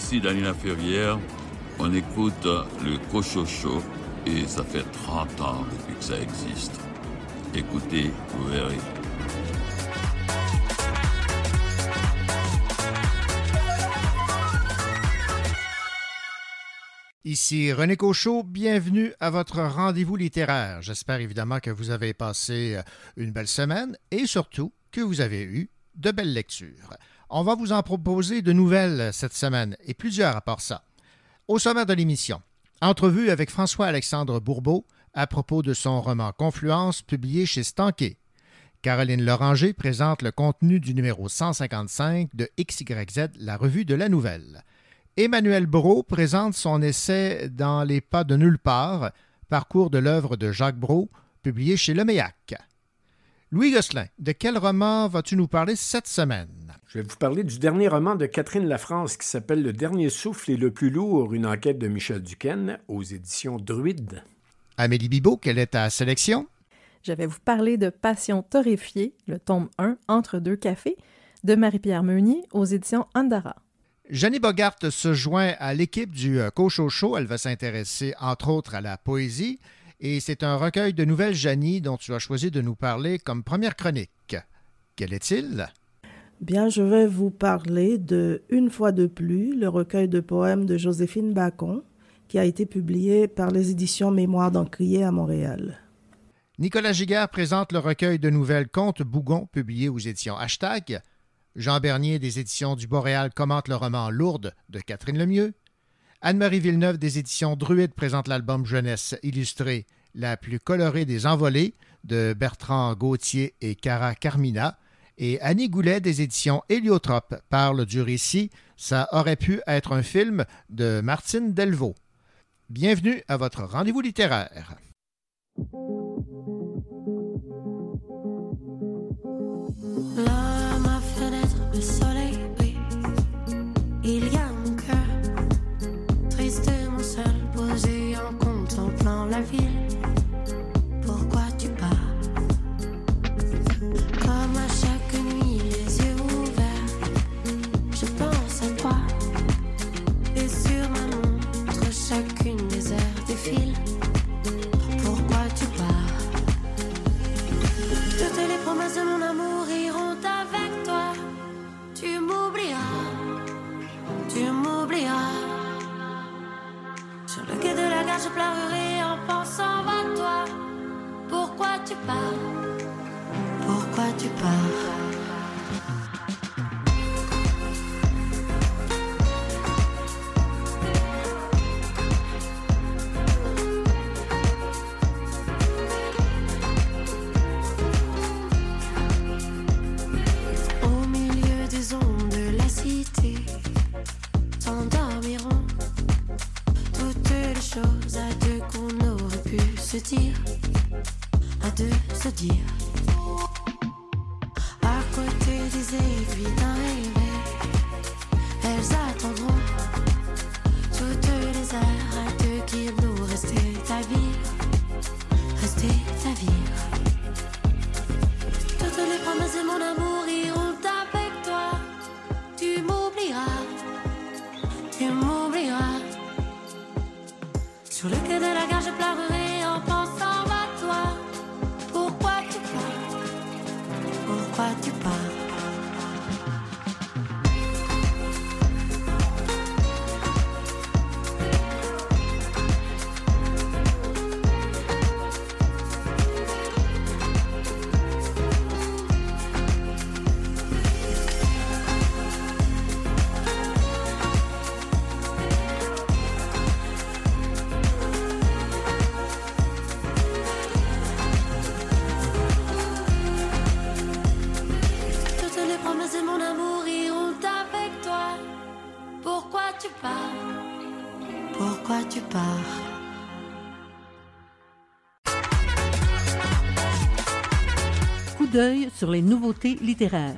ici Danila Ferrière. On écoute le Cochocho et ça fait 30 ans depuis que ça existe. Écoutez, vous verrez. Ici René Cochot, bienvenue à votre rendez-vous littéraire. J'espère évidemment que vous avez passé une belle semaine et surtout que vous avez eu de belles lectures. On va vous en proposer de nouvelles cette semaine et plusieurs à part ça. Au sommaire de l'émission, entrevue avec François-Alexandre Bourbeau à propos de son roman Confluence publié chez Stanquet. Caroline Loranger présente le contenu du numéro 155 de XYZ, la revue de la nouvelle. Emmanuel Brault présente son essai Dans les pas de nulle part, parcours de l'œuvre de Jacques Brault, publié chez Leméac. Louis Gosselin, de quel roman vas-tu nous parler cette semaine? Je vais vous parler du dernier roman de Catherine Lafrance qui s'appelle Le dernier souffle et le plus lourd, une enquête de Michel Duquesne aux éditions Druide. Amélie Bibot, quelle est ta sélection? Je vais vous parler de Passion torréfiée, le tome 1, Entre deux cafés, de Marie-Pierre Meunier aux éditions Andara. Jenny Bogart se joint à l'équipe du euh, Cocho Elle va s'intéresser entre autres à la poésie et c'est un recueil de nouvelles Jenny dont tu as choisi de nous parler comme première chronique. Quel est-il? Bien, je vais vous parler de Une fois de plus, le recueil de poèmes de Joséphine Bacon, qui a été publié par les éditions Mémoire d'Encrier à Montréal. Nicolas Giguère présente le recueil de nouvelles Contes Bougon, publié aux éditions Hashtag. Jean Bernier des éditions du Boréal commente le roman Lourdes de Catherine Lemieux. Anne-Marie Villeneuve des éditions Druide présente l'album Jeunesse illustré La plus colorée des envolées de Bertrand Gauthier et Cara Carmina. Et Annie Goulet des éditions Héliotrope parle du récit Ça aurait pu être un film de Martine Delvaux. Bienvenue à votre rendez-vous littéraire. Il y a mon cœur, seul, posé en contemplant la ville. De mon amour iront avec toi. Tu m'oublieras tu m'oublieras. Sur le quai de la gare, je pleurerai en pensant à toi. Pourquoi tu pars? Pourquoi tu pars? Dire, à deux se dire. À côté des aiguilles d'un sur les nouveautés littéraires.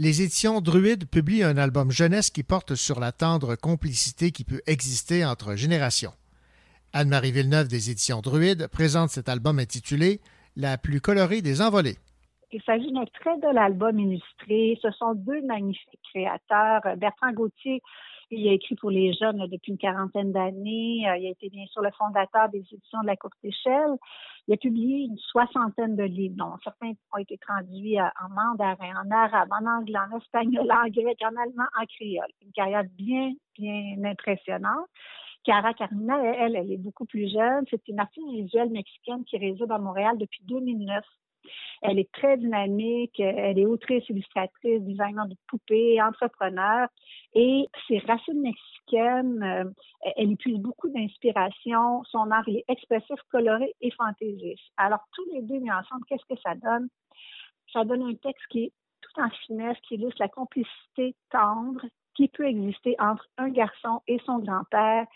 Les éditions Druide publient un album jeunesse qui porte sur la tendre complicité qui peut exister entre générations. Anne-Marie Villeneuve des éditions Druide présente cet album intitulé La plus colorée des envolées. Il s'agit d'un très bel album illustré. Ce sont deux magnifiques créateurs. Bertrand Gauthier, il a écrit pour les jeunes depuis une quarantaine d'années. Euh, il a été bien sûr le fondateur des éditions de la courte échelle. Il a publié une soixantaine de livres, dont certains ont été traduits euh, en mandarin, en arabe, en anglais, en espagnol, en grec, en allemand, en créole. Une carrière bien, bien impressionnante. Cara Carmina, elle, elle est beaucoup plus jeune. C'est une artiste visuelle mexicaine qui réside à Montréal depuis 2009. Elle est très dynamique, elle est autrice, illustratrice, designer de poupées, entrepreneur. Et ses racines mexicaines, euh, elle utilise beaucoup d'inspiration. Son art est expressif, coloré et fantaisiste. Alors, tous les deux mis ensemble, qu'est-ce que ça donne? Ça donne un texte qui est tout en finesse, qui illustre la complicité tendre qui peut exister entre un garçon et son grand-père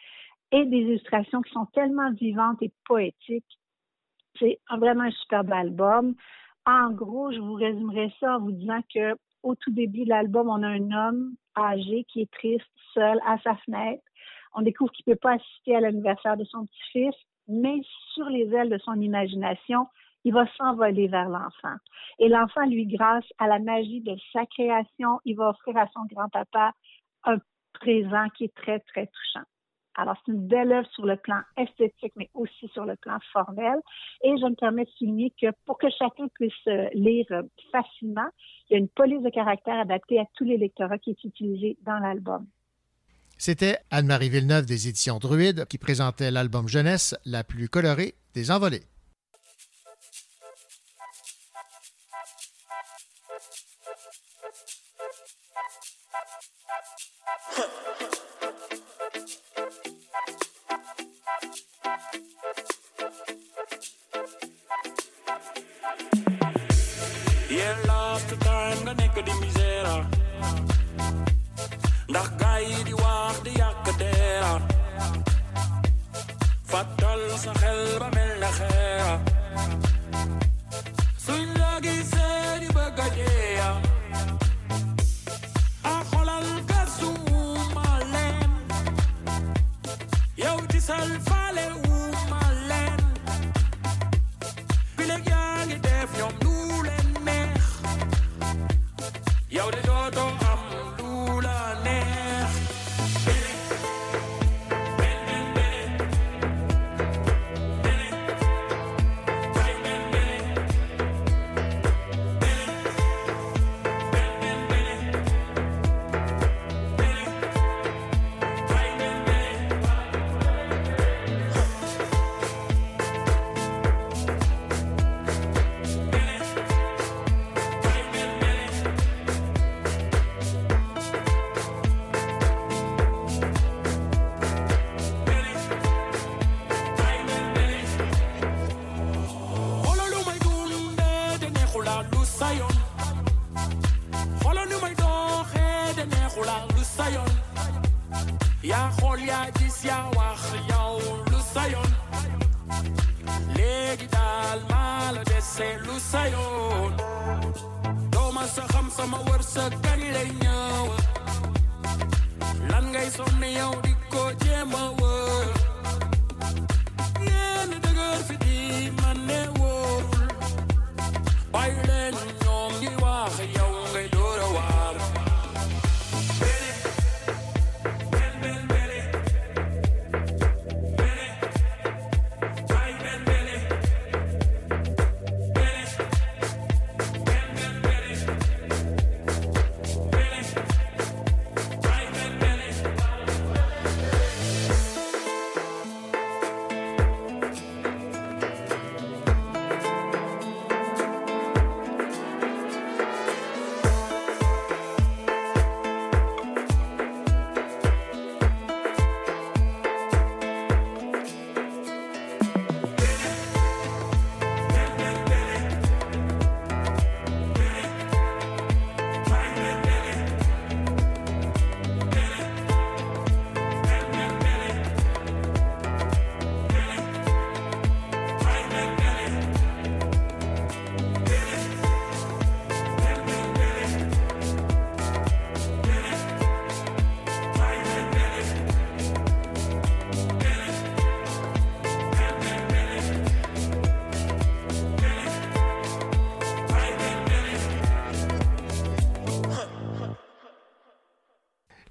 et des illustrations qui sont tellement vivantes et poétiques c'est vraiment un superbe album. En gros, je vous résumerai ça en vous disant que au tout début de l'album, on a un homme âgé qui est triste, seul, à sa fenêtre. On découvre qu'il ne peut pas assister à l'anniversaire de son petit-fils, mais sur les ailes de son imagination, il va s'envoler vers l'enfant. Et l'enfant, lui, grâce à la magie de sa création, il va offrir à son grand-papa un présent qui est très, très touchant. Alors, c'est une belle œuvre sur le plan esthétique, mais aussi sur le plan formel. Et je me permets de souligner que pour que chacun puisse euh, lire euh, facilement, il y a une police de caractère adaptée à tous les lectorats qui est utilisée dans l'album. C'était Anne-Marie Villeneuve des éditions Druide qui présentait l'album jeunesse la plus colorée des envolées. Zaire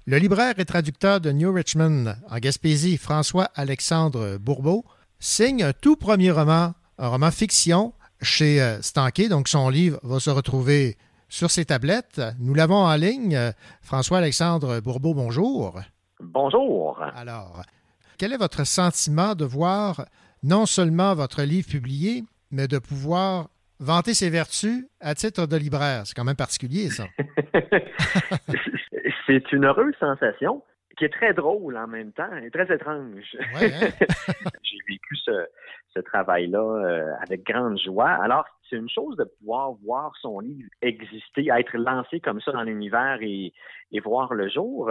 Le libraire et traducteur de New Richmond en Gaspésie, François-Alexandre Bourbeau, signe un tout premier roman, un roman fiction chez euh, Stanké. Donc, son livre va se retrouver sur ses tablettes. Nous l'avons en ligne. François-Alexandre Bourbeau, bonjour. Bonjour. Alors, quel est votre sentiment de voir non seulement votre livre publié, mais de pouvoir vanter ses vertus à titre de libraire? C'est quand même particulier, ça. C'est une heureuse sensation qui est très drôle en même temps et très étrange. Ouais, hein? J'ai vécu ce, ce travail-là euh, avec grande joie. Alors, c'est une chose de pouvoir voir son livre exister, être lancé comme ça dans l'univers et, et voir le jour,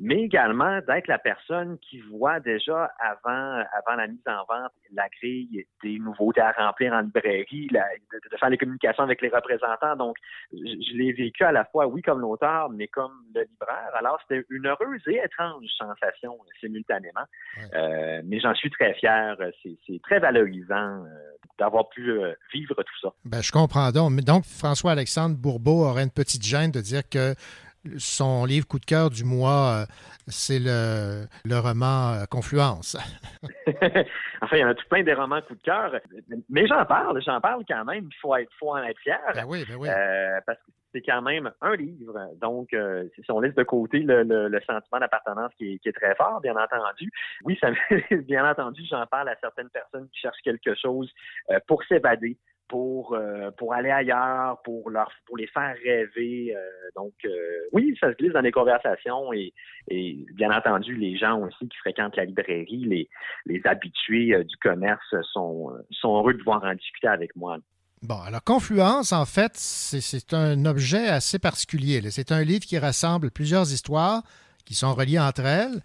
mais également d'être la personne qui voit déjà avant, avant la mise en vente la grille des nouveautés à remplir en librairie, la- de, de faire les communications avec les représentants. Donc, je, je l'ai vécu à la fois, oui, comme l'auteur, mais comme le libraire. Alors, c'était une heureuse et étrange sensation euh, simultanément. Euh, mais j'en suis très fier. C'est très valorisant euh, d'avoir pu euh, vivre tout ça. Ben, je comprends donc. Donc, François-Alexandre Bourbeau aurait une petite gêne de dire que son livre coup de cœur du mois, euh, c'est le, le roman euh, Confluence. enfin, il y en a tout plein des romans coup de cœur. Mais j'en parle, j'en parle quand même. Il faut, être, faut en être fier. Ben oui, ben oui. Euh, parce que c'est quand même un livre. Donc, euh, si on laisse de côté le, le- le sentiment d'appartenance qui est, qui est très fort, bien entendu. Oui, ça, bien entendu, j'en parle à certaines personnes qui cherchent quelque chose euh, pour s'évader. Pour, euh, pour aller ailleurs, pour leur pour les faire rêver. Euh, donc euh, oui, ça se glisse dans les conversations et, bien entendu, les gens aussi qui fréquentent la librairie, les, les habitués du commerce sont, sont heureux de pouvoir en discuter avec moi. Bon, alors Confluence, en fait, c'est un objet assez particulier. C'est un livre qui rassemble plusieurs histoires qui sont reliées entre elles,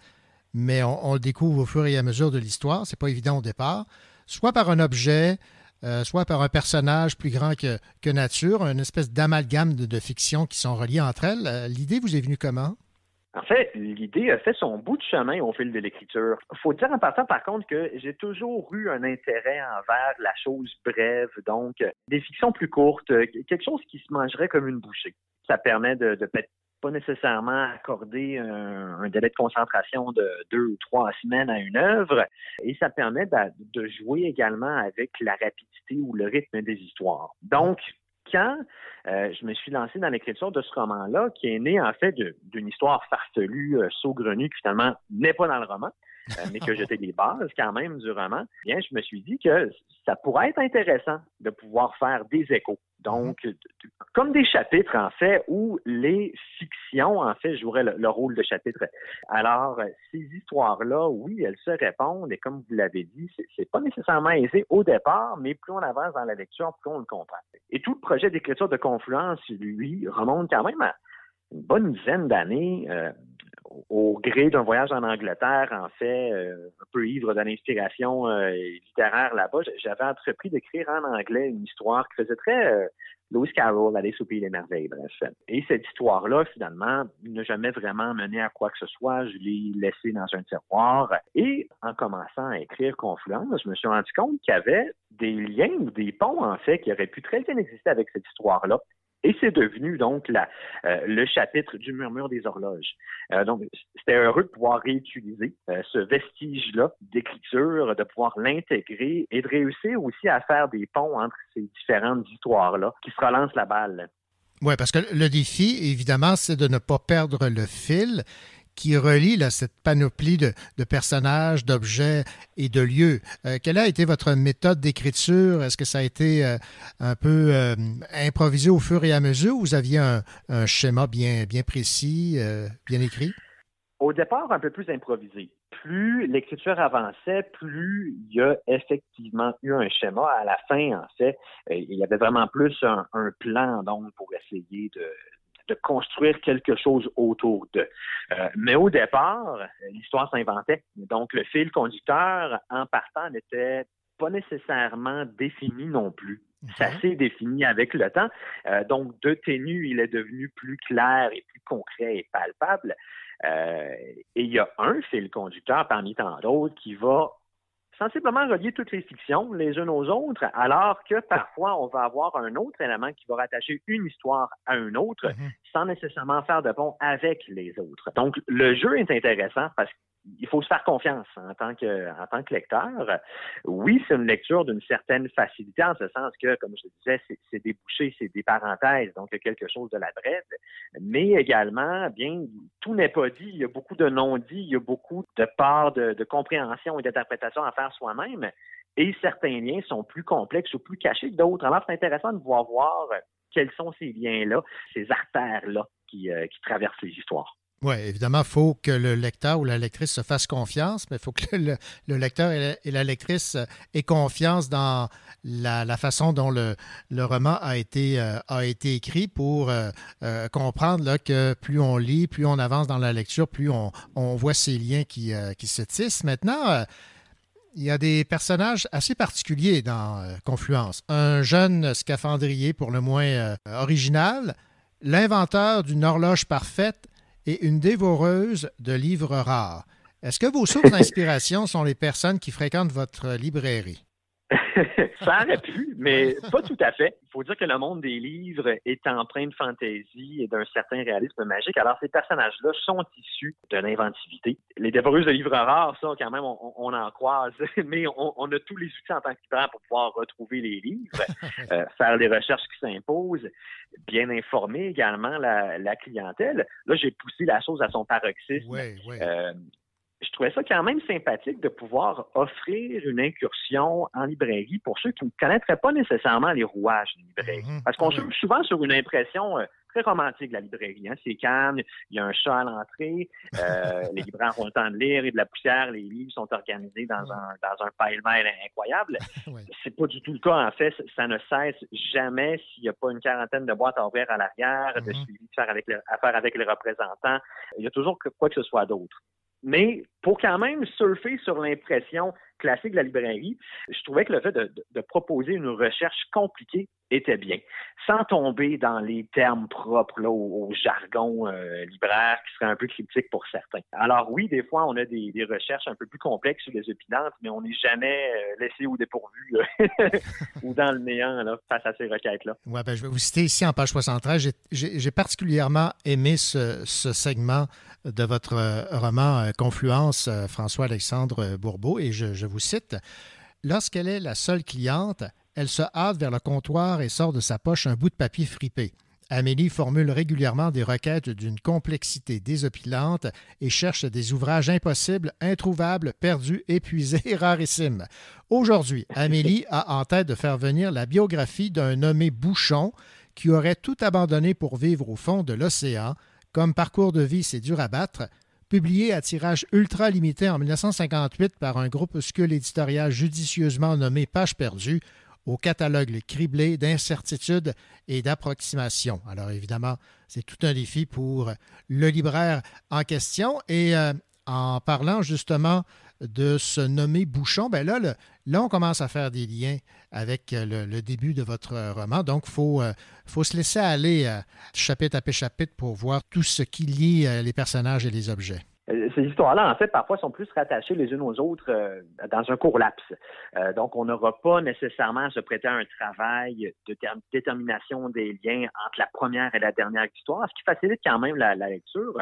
mais on, on le découvre au fur et à mesure de l'histoire. C'est pas évident au départ. Soit par un objet, euh, soit par un personnage plus grand que, que nature, une espèce d'amalgame de, de fiction qui sont reliées entre elles. Euh, L'idée vous est venue comment? En fait, l'idée a fait son bout de chemin au fil de l'écriture. faut dire en partant, par contre, que j'ai toujours eu un intérêt envers la chose brève, donc euh, des fictions plus courtes, quelque chose qui se mangerait comme une bouchée. Ça permet de, de pas nécessairement accorder un, délai de concentration de deux ou trois semaines à une œuvre, et ça permet de, jouer également avec la rapidité ou le rythme des histoires. Donc, quand euh, je me suis lancé dans l'écriture de ce roman-là, qui est né en fait d'une histoire farfelue, euh, saugrenue, qui finalement n'est pas dans le roman, mais que j'étais les bases quand même du roman, bien, je me suis dit que ça pourrait être intéressant de pouvoir faire des échos. Donc, de- comme des chapitres, en fait, où les fictions, en fait, joueraient le, le rôle de chapitre. Alors, euh, ces histoires-là, oui, elles se répondent, et comme vous l'avez dit, c'est- c'est pas nécessairement aisé au départ, mais plus on avance dans la lecture, plus on le comprend. Et tout le projet d'écriture de Confluence, lui, remonte quand même à une bonne dizaine d'années, euh, au- gré d'un voyage en Angleterre, en fait, euh, un peu ivre de l'inspiration euh, littéraire là-bas, j'avais entrepris d'écrire en anglais une histoire qui faisait très euh, Lewis Carroll, Alice au Pays des Merveilles, bref. Et cette histoire-là, finalement, n'a jamais vraiment mené à quoi que ce soit. Je l'ai laissée dans un tiroir. Et en commençant à écrire Confluence, je me suis rendu compte qu'il y avait des liens ou des ponts, en fait, qui auraient pu très bien exister avec cette histoire-là. Et c'est devenu donc euh, le chapitre du murmure des horloges. Euh, donc, c'était heureux de pouvoir réutiliser euh, ce vestige-là d'écriture, de pouvoir l'intégrer et de réussir aussi à faire des ponts entre ces différentes histoires-là qui se relancent la balle. Oui, parce que le défi, évidemment, c'est de ne pas perdre le fil qui relie cette panoplie de, personnages, d'objets et de lieux. Euh, quelle a été votre méthode d'écriture? Est-ce que ça a été euh, un peu euh, improvisé au fur et à mesure? Ou vous aviez un, schéma bien, précis, bien écrit? Au départ, un peu plus improvisé. Plus l'écriture avançait, plus il y a effectivement eu un schéma. À la fin, en fait, il y avait vraiment plus un, un plan donc pour essayer de, de construire quelque chose autour d'eux. Euh, mais au départ, l'histoire s'inventait. Donc, le fil conducteur, en partant, n'était pas nécessairement défini non plus. Ça s'est défini avec le temps. Euh, donc, de ténu, il est devenu plus clair et plus concret et palpable. Euh, et il y a un fil conducteur parmi tant d'autres qui va sensiblement relier toutes les fictions les unes aux autres, alors que parfois on va avoir un autre élément qui va rattacher une histoire à une autre Mhm. sans nécessairement faire de pont avec les autres. Donc le jeu est intéressant parce qu'il faut se faire confiance en tant que en tant que lecteur. Oui, c'est une lecture d'une certaine facilité en ce sens que, comme je disais, c'est- des bouchées, c'est des parenthèses, donc il y a quelque chose de la brève, mais également, bien, tout n'est pas dit. Il y a beaucoup de non-dits, il y a beaucoup de parts de, de compréhension et d'interprétation à faire soi-même, et certains liens sont plus complexes ou plus cachés que d'autres. Alors, c'est intéressant de pouvoir voir quels sont ces liens-là, ces artères-là qui, euh, qui traversent les histoires. Oui, évidemment, il faut que le lecteur ou la lectrice se fasse confiance, mais il faut que le, le lecteur et la, lectrice euh, aient confiance dans la, la façon dont le, le roman a été, euh, a été écrit pour euh, comprendre là, que plus on lit, plus on avance dans la lecture, plus on, on voit ces liens qui, qui se tissent. Maintenant, il y a des personnages assez particuliers dans Confluence. Un jeune scaphandrier, pour le moins original, l'inventeur d'une horloge parfaite et une dévoreuse de livres rares. Est-ce que vos sources d'inspiration sont les personnes qui fréquentent votre librairie? ça aurait pu, mais pas tout à fait. Il faut dire que le monde des livres est empreint de fantaisie et d'un certain réalisme magique. Alors, ces personnages-là sont issus de l'inventivité. Les dévoreuses de livres rares, ça, quand même, on, on en croise, mais on, on, a tous les outils en tant que libraire pour pouvoir retrouver les livres, euh, faire les recherches qui s'imposent, bien informer également la, la clientèle. Là, j'ai poussé la chose à son paroxysme. Oui, oui. Euh, je trouvais ça quand même sympathique de pouvoir offrir une incursion en librairie pour ceux qui ne connaîtraient pas nécessairement les rouages de librairie. Mhm. Parce qu'on Oui. joue souvent sur une impression euh, très romantique de la librairie. Hein. C'est calme, il y a un chat à l'entrée, euh, les libraires ont le temps de lire et de la poussière, les livres sont organisés dans un, dans un incroyable. Oui. C'est pas du tout le cas, en fait. Ça ne cesse jamais s'il n'y a pas une quarantaine de boîtes à ouvrir à l'arrière, de Mhm. suivi de faire avec le, à faire avec les représentants. Il y a toujours quoi que ce soit d'autre. Mais pour quand même surfer sur l'impression classique de la librairie, je trouvais que le fait de, proposer une recherche compliquée était bien, sans tomber dans les termes propres là, au, jargon euh, libraire qui serait un peu critique pour certains. Alors oui, des fois, on a des, recherches un peu plus complexes ou des opinantes, mais on n'est jamais euh, laissé au dépourvu ou dans le néant face à ces requêtes-là. Ouais, ben, je vais vous citer ici en page 73. J'ai- particulièrement aimé ce, segment de votre euh, roman Confluence, François-Alexandre Bourbeau, et je vous cite. Lorsqu'elle est la seule cliente, elle se hâte vers le comptoir et sort de sa poche un bout de papier fripé. Amélie formule régulièrement des requêtes d'une complexité désopilante et cherche des ouvrages impossibles, introuvables, perdus, épuisés rarissimes. Aujourd'hui, Amélie a en tête de faire venir la biographie d'un nommé Bouchon qui aurait tout abandonné pour vivre au fond de l'océan. Comme parcours de vie, c'est dur à battre. Publié à tirage ultra limité en 1958 par un groupuscule éditorial judicieusement nommé Page perdue, au catalogue criblé d'incertitudes et d'approximations. Alors évidemment, c'est tout un défi pour le libraire en question. Et euh, en parlant justement de se nommer Bouchon, ben là, là, on commence à faire des liens avec euh, le, début de votre euh, roman. Donc, il faut, euh, faut se laisser aller chapitre après chapitre pour voir tout ce qui lie les personnages et les objets. Ces histoires-là, en fait, parfois sont plus rattachées les unes aux autres dans un court laps. Donc, on n'aura pas nécessairement à se prêter à un travail de ter- détermination des liens entre la première et la dernière histoire, ce qui facilite quand même la, lecture.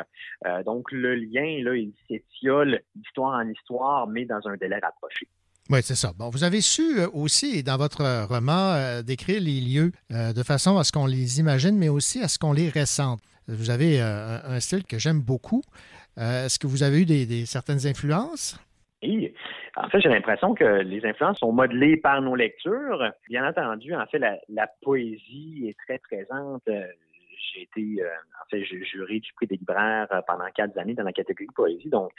Donc, le lien, là, il s'étiole d'histoire en histoire, mais dans un délai rapproché. Oui, c'est ça. Bon, vous avez su euh, aussi, dans votre euh, roman, euh, décrire les lieux de façon à ce qu'on les imagine, mais aussi à ce qu'on les ressente. Vous avez un style que j'aime beaucoup. Est-ce que vous avez eu des, certaines influences? Et en fait, j'ai l'impression que les influences sont modelées par nos lectures. Bien entendu, en fait, la, la poésie est très présente. J'ai été, euh, en fait, j'ai juré du prix des libraires euh, pendant quatre années dans la catégorie poésie. Donc,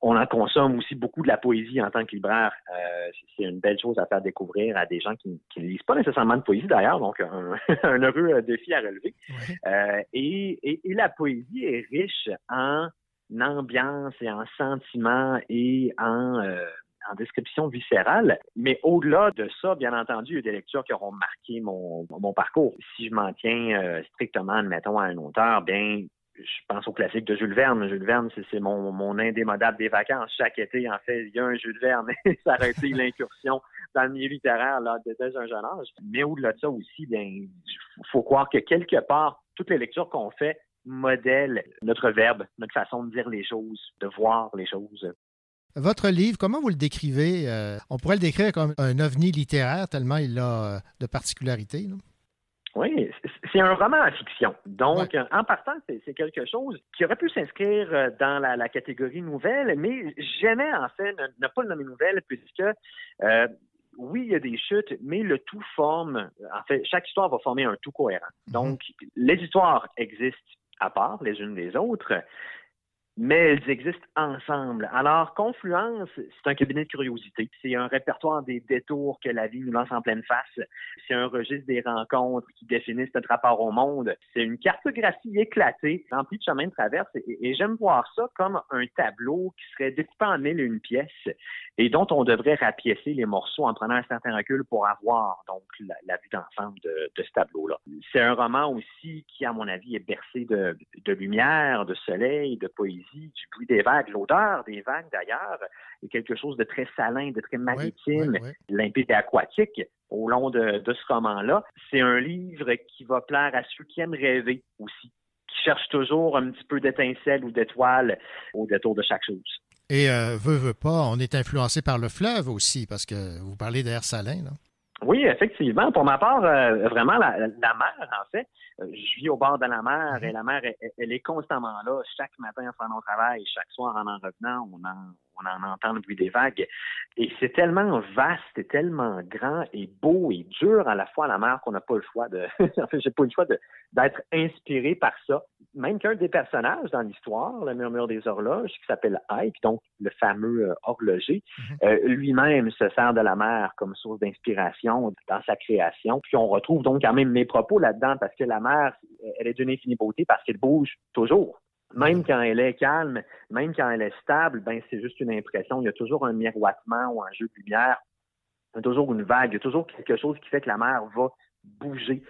on en consomme aussi beaucoup de la poésie en tant que libraire. Euh, c'est une belle chose à faire découvrir à des gens qui ne lisent pas nécessairement de poésie d'ailleurs. Donc, un, un heureux défi à relever. Euh, et, et, et la poésie est riche en ambiance et en sentiments et en, en description viscérale. Mais au-delà de ça, bien entendu, il y a des lectures qui auront marqué mon, mon parcours. Si je m'en tiens euh, strictement, admettons, à un auteur, bien, je pense au classique de Jules Verne. Jules Verne, c'est mon, mon indémodable des vacances. Chaque été, en fait, il y a un Jules Verne. ça aurait été l'incursion dans le milieu littéraire là, dès dès un jeune âge. Mais au-delà de ça aussi, bien, il faut croire que quelque part, toutes les lectures qu'on fait modèlent notre verbe, notre façon de dire les choses, de voir les choses. Votre livre, comment vous le décrivez? Euh, on pourrait le décrire comme un ovni littéraire, tellement il a euh, de particularités. là. Oui, c'est- un roman à fiction. Donc, en partant, c'est quelque chose qui aurait pu s'inscrire euh, dans la, la catégorie nouvelle, mais j'aimais en fait ne, pas le nommer nouvelle puisque euh, oui, il y a des chutes, mais le tout forme, en fait, chaque histoire va former un tout cohérent. Donc, les histoires existent à part les unes des autres, mais elles existent ensemble. Alors, Confluence, c'est un cabinet de curiosité. C'est un répertoire des détours que la vie nous lance en pleine face. C'est un registre des rencontres qui définissent notre rapport au monde. C'est une cartographie éclatée, remplie de chemins de traverse. Et, j'aime voir ça comme un tableau qui serait découpé en mille et une pièces et dont on devrait rapiécer les morceaux en prenant un certain recul pour avoir donc la, vue d'ensemble de, ce tableau-là. C'est un roman aussi qui, à mon avis, est bercé de lumière, de soleil, de poésie, du bruit des vagues, l'odeur des vagues d'ailleurs, est quelque chose de très salin, de très maritime, limpide et aquatique au long de, de ce roman-là. C'est un livre qui va plaire à ceux qui aiment rêver aussi, qui cherchent toujours un petit peu d'étincelle ou d'étoile au détour de chaque chose. Et euh, veut, veut pas, on est influencé par le fleuve aussi, parce que vous parlez d'air salin. Là. Oui, effectivement. Pour ma part, euh, vraiment, la, la mer, en fait, euh, je vis au bord de la mer et la mer, elle, elle est constamment là. Chaque matin en faisant au travail, chaque soir en en revenant, on en, on en entend le bruit des vagues. Et c'est tellement vaste et tellement grand et beau et dur à la fois la mer qu'on n'a pas le choix de. en fait, j'ai pas le choix d'être inspiré par ça. Même qu'un des personnages dans l'histoire, le murmure des horloges, qui s'appelle Ike, donc le fameux euh, horloger, euh, lui-même se sert de la mer comme source d'inspiration dans sa création. Puis on retrouve donc quand même mes propos là-dedans parce que la mer, elle est d'une infinie beauté parce qu'elle bouge toujours. Même quand elle est calme, même quand elle est stable, ben c'est juste une impression. Il y a toujours un miroitement ou un jeu de lumière. Il y a toujours une vague. Il y a toujours quelque chose qui fait que la mer va bouger,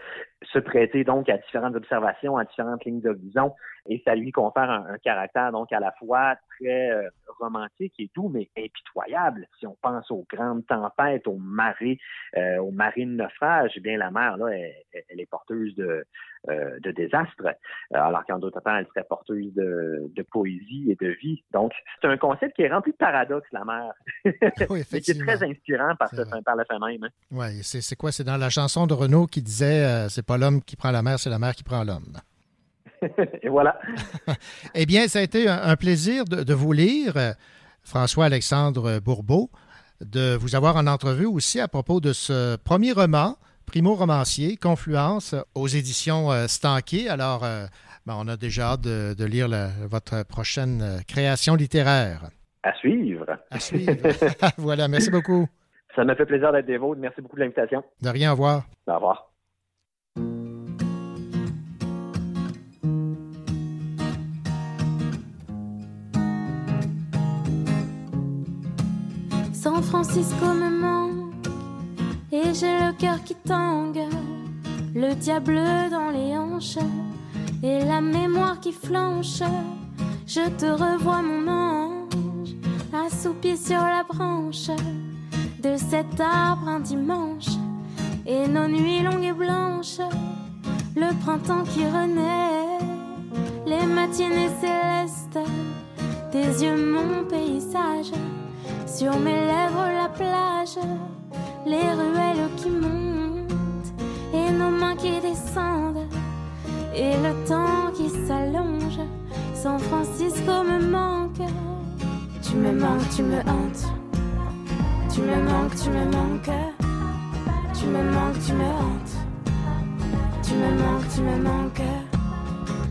se prêter donc à différentes observations, à différentes lignes d'horizon, et ça lui confère un, un caractère donc à la fois très euh, romantique et doux, mais impitoyable. Si on pense aux grandes tempêtes, aux marées, euh, aux marées de naufrage, eh bien la mer là, elle, elle est porteuse de, euh, de désastre, alors qu'en d'autres temps, elle serait porteuse de, de poésie et de vie. Donc, c'est un concept qui est rempli de paradoxes, la mer, Oui, mais qui est très inspirant par, ce, par le fait même. Oui, c'est c'est quoi? C'est dans la chanson de Renaud qui disait euh, c'est pas l'homme qui prend la mer, c'est la mer qui prend l'homme. et voilà. Eh bien, ça a été un, plaisir de, de vous lire, euh, François-Alexandre Bourbeau, de vous avoir en entrevue aussi à propos de ce premier roman, primo-romancier, Confluence, aux éditions euh, Stanquet. Alors, euh, ben, on a déjà hâte de, de lire la- votre prochaine création littéraire. À suivre. À suivre. voilà, merci beaucoup. Ça me fait plaisir d'être des vôtres. Merci beaucoup de l'invitation. De rien, au revoir. Au revoir. San Francisco me manque et j'ai le cœur qui tangue, le diable dans les hanches et la mémoire qui flanche. Je te revois mon ange, assoupi sur la branche de cet arbre un dimanche et nos nuits longues et blanches, le printemps qui renaît, les matinées célestes, tes yeux mon paysage. Sur mes lèvres la plage, les ruelles qui montent et nos mains qui descendent et le temps qui s'allonge. San Francisco me manque, tu me manques, tu me hantes, tu me manques, tu me manques, tu me manques, tu me hantes, tu me manques, tu me manques.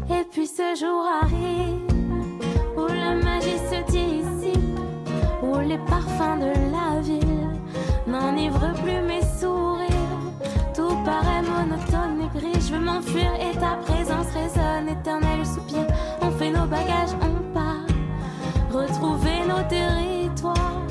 Et puis ce jour arrive où la magie se où les parfums de la ville n'enivrent plus mes sourires. Tout paraît monotone et gris. Je veux m'enfuir et ta présence résonne. Éternel soupir. On fait nos bagages, on part. Retrouver nos territoires.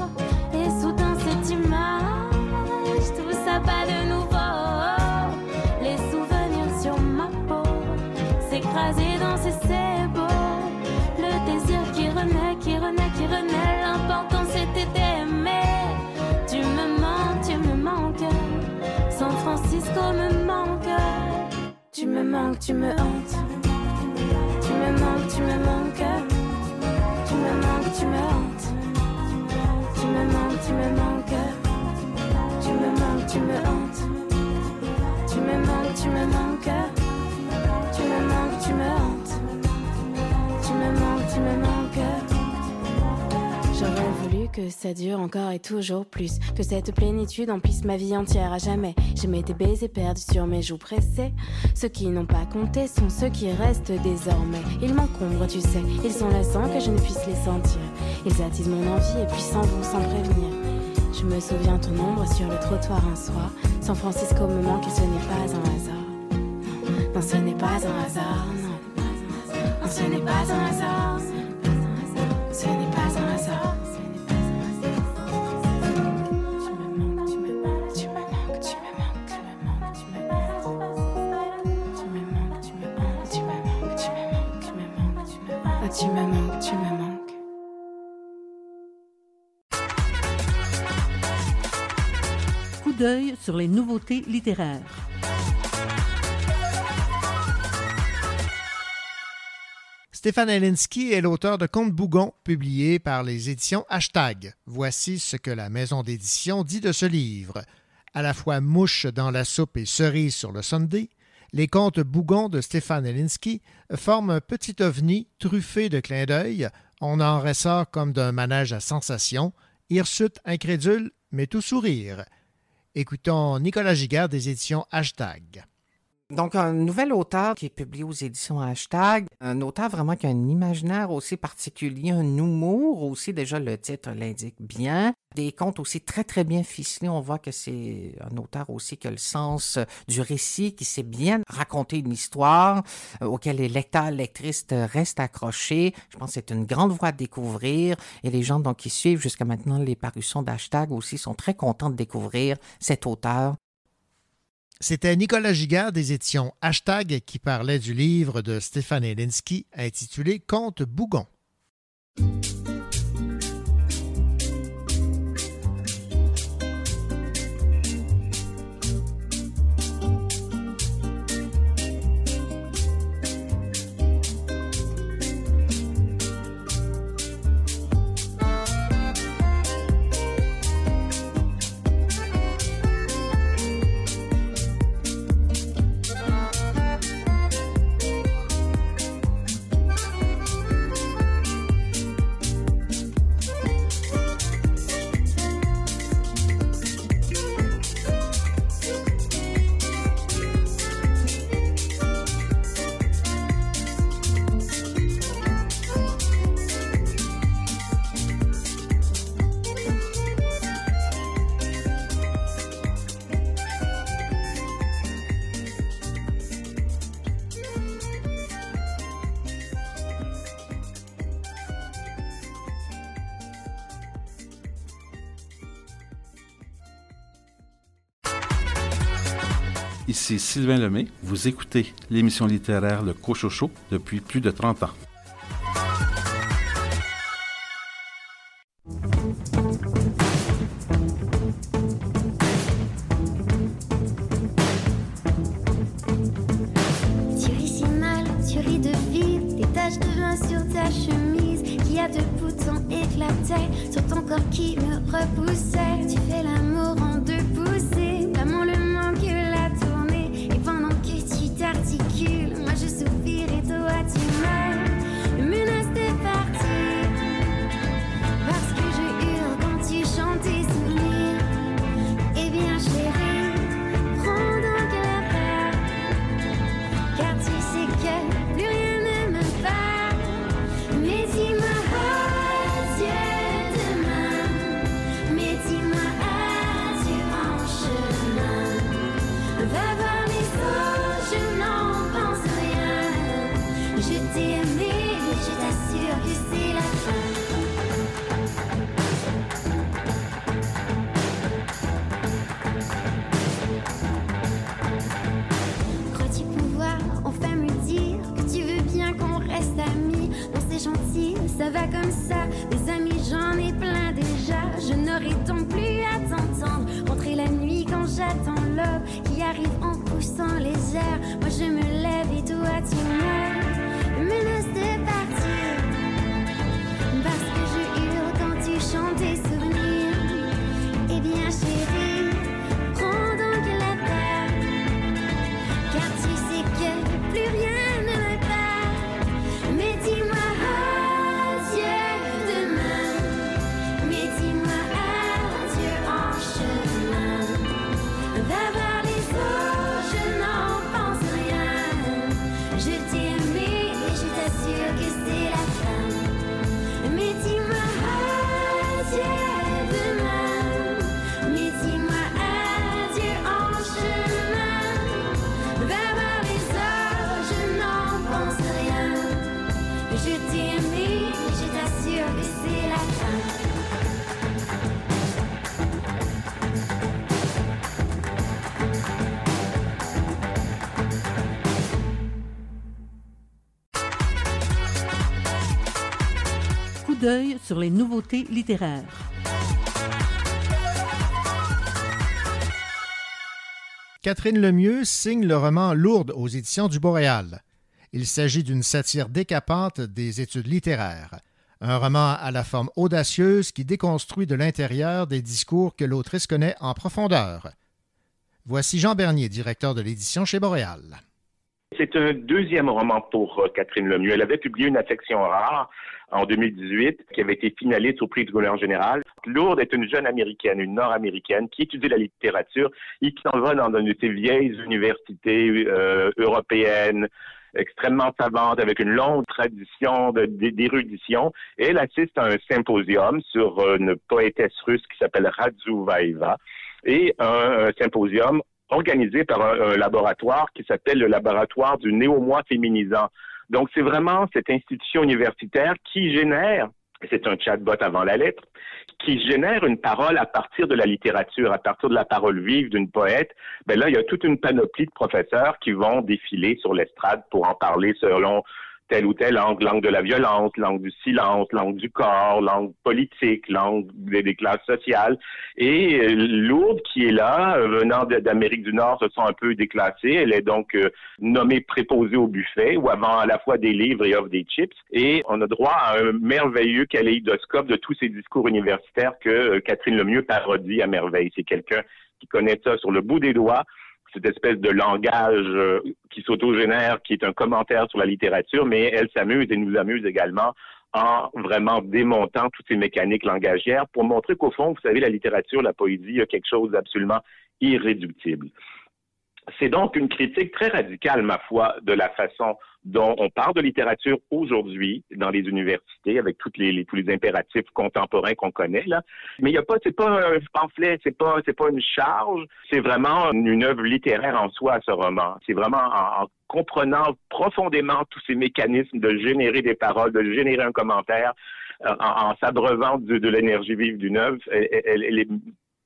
T'étais. Tu me manques, tu me manques. San Francisco me manque. Tu me manques, tu me hantes. Tu me manques, tu me manques. Tu me manques, tu me hantes. Tu me manques, tu me manques. Tu me manques, tu me hantes. Tu me manques, tu me manques. Tu me manques, tu me hantes. Tu me manques, tu me manques. J'aurais voulu que ça dure encore et toujours plus. Que cette plénitude emplisse ma vie entière à jamais. J'aimais tes baisers perdus sur mes joues pressées. Ceux qui n'ont pas compté sont ceux qui restent désormais. Ils m'encombrent, tu sais. Ils sont là sans que je ne puisse les sentir. Ils attisent mon envie et puis s'en vont sans prévenir. Je me souviens ton ombre sur le trottoir un soir. San Francisco me manque et ce n'est pas un hasard. Non, ce n'est pas un hasard. Non, non ce n'est pas un hasard. Ce n'est Ah, tu me manques, tu me manques. Coup d'œil sur les nouveautés littéraires. Stéphane Elinsky est l'auteur de Contes Bougon, publié par les éditions Hashtag. Voici ce que la maison d'édition dit de ce livre. À la fois mouche dans la soupe et cerise sur le sundae, les contes Bougon de Stéphane Elinsky forment un petit ovni truffé de clins d'œil. On en ressort comme d'un manège à sensations, hirsute incrédule, mais tout sourire. Écoutons Nicolas Giguère des éditions Hashtag. Donc, un nouvel auteur qui est publié aux éditions Hashtag, un auteur vraiment qui a un imaginaire aussi particulier, un humour aussi, déjà le titre l'indique bien. Des contes aussi très, très bien ficelés. On voit que c'est un auteur aussi qui a le sens du récit, qui sait bien raconter une histoire euh, auquel les lecteurs, lectrices restent accrochés. Je pense que c'est une grande voie à découvrir et les gens donc, qui suivent jusqu'à maintenant les parutions d'Hashtag aussi sont très contents de découvrir cet auteur c'était Nicolas Giguère des éditions Hashtag qui parlait du livre de Stéphane Elinsky intitulé Conte Bougon. Sylvain Lemay. Vous écoutez l'émission littéraire Le Cochocho depuis plus de 30 ans. Sur les nouveautés littéraires. Catherine Lemieux signe le roman Lourdes aux éditions du Boréal. Il s'agit d'une satire décapante des études littéraires. Un roman à la forme audacieuse qui déconstruit de l'intérieur des discours que l'autrice connaît en profondeur. Voici Jean Bernier, directeur de l'édition chez Boréal. C'est un deuxième roman pour euh, Catherine Lemieux. Elle avait publié Une affection rare en 2018, qui avait été finaliste au prix du gouverneur général. Lourdes est une jeune américaine, une nord-américaine, qui étudie la littérature et qui s'en va dans une de ces vieilles universités euh, européennes extrêmement savante, avec une longue tradition d'érudition. Elle assiste à un symposium sur euh, une poétesse russe qui s'appelle Radzuvaeva et un, un symposium organisé par un, un laboratoire qui s'appelle le laboratoire du néo-moi féminisant. Donc, c'est vraiment cette institution universitaire qui génère, c'est un chatbot avant la lettre, qui génère une parole à partir de la littérature, à partir de la parole vive d'une poète. Ben là, il y a toute une panoplie de professeurs qui vont défiler sur l'estrade pour en parler selon tel ou tel angle, langue de la violence, langue du silence, langue du corps, langue politique, langue des, classes sociales. Et euh, Lourdes, qui est là, euh, venant d'Amérique du Nord, se sent un peu déclassée. Elle est donc euh, nommée préposée au buffet, où avant à la fois des livres et offre des chips. Et on a droit à un merveilleux kaléidoscope de tous ces discours universitaires que euh, Catherine Lemieux parodie à merveille. C'est quelqu'un qui connaît ça sur le bout des doigts cette espèce de langage euh, qui s'autogénère, qui est un commentaire sur la littérature, mais elle s'amuse et nous amuse également en vraiment démontant toutes ces mécaniques langagières pour montrer qu'au fond, vous savez, la littérature, la poésie, il y a quelque chose d'absolument irréductible. C'est donc une critique très radicale, ma foi, de la façon dont on parle de littérature aujourd'hui dans les universités avec toutes les, tous les impératifs contemporains qu'on connaît là. Mais il y a pas, c'est pas un pamphlet, c'est pas, c'est pas une charge, c'est vraiment une, œuvre littéraire en soi ce roman. C'est vraiment en, en comprenant profondément tous ces mécanismes de générer des paroles, de générer un commentaire, euh, en, en s'abreuvant de, l'énergie vive d'une œuvre. Elle, est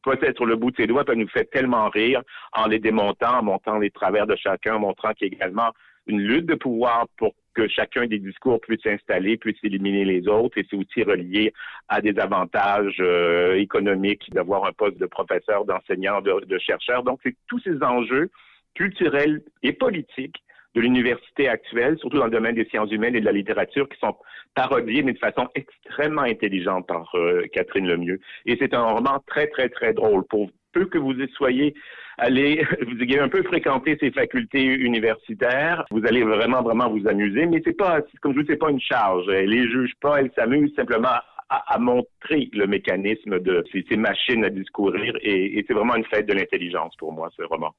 peut-être le bout de ses doigts, elle nous fait tellement rire en les démontant, en montant les travers de chacun, en montrant qu'il y a également une lutte de pouvoir pour que chacun des discours puisse s'installer, puisse éliminer les autres, et c'est aussi relié à des avantages euh, économiques d'avoir un poste de professeur, d'enseignant, de, chercheur. Donc, c'est tous ces enjeux culturels et politiques de l'université actuelle, surtout dans le domaine des sciences humaines et de la littérature, qui sont parodiés, mais de façon extrêmement intelligente par euh, Catherine Lemieux. Et c'est un roman très, très, très drôle. Pour peu que vous y soyez allez, vous ayez un peu fréquenté ces facultés universitaires, vous allez vraiment, vraiment vous amuser, mais c'est pas, comme je vous dis, c'est pas une charge. Elle les juge pas, elle s'amuse simplement à, montrer le mécanisme de ces, ces machines à discourir et, et c'est vraiment une fête de l'intelligence pour moi, ce roman.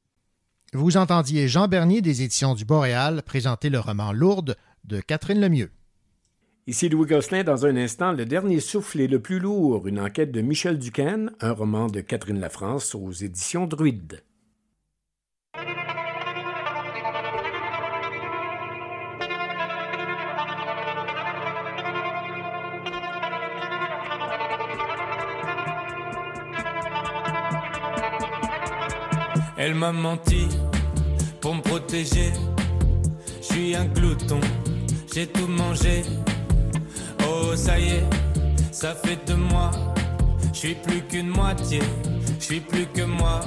Vous entendiez Jean Bernier des éditions du Boréal présenter le roman Lourdes de Catherine Lemieux. Ici Louis Gosselin, dans un instant, Le dernier souffle est le plus lourd, une enquête de Michel Duquesne, un roman de Catherine Lafrance aux éditions Druide. Elle m'a menti pour me protéger. Je suis un glouton, j'ai tout mangé. Oh, ça y est, ça fait de moi. Je suis plus qu'une moitié, je suis plus que moi.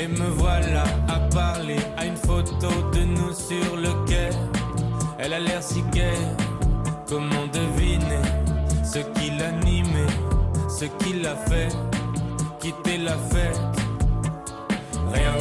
Et me voilà à parler à une photo de nous sur le quai. Elle a l'air si gaie, comment deviner ce qui l'animait, ce qui l'a fait quitter la fête. Rien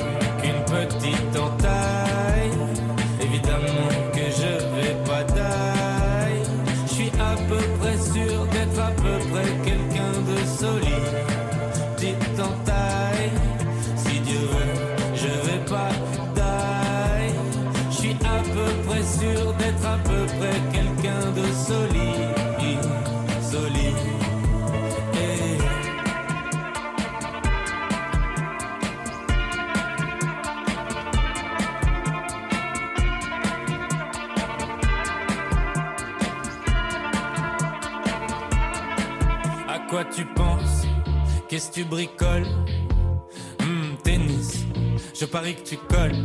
Tu bricoles Hmm, Tennis, je parie que tu colles.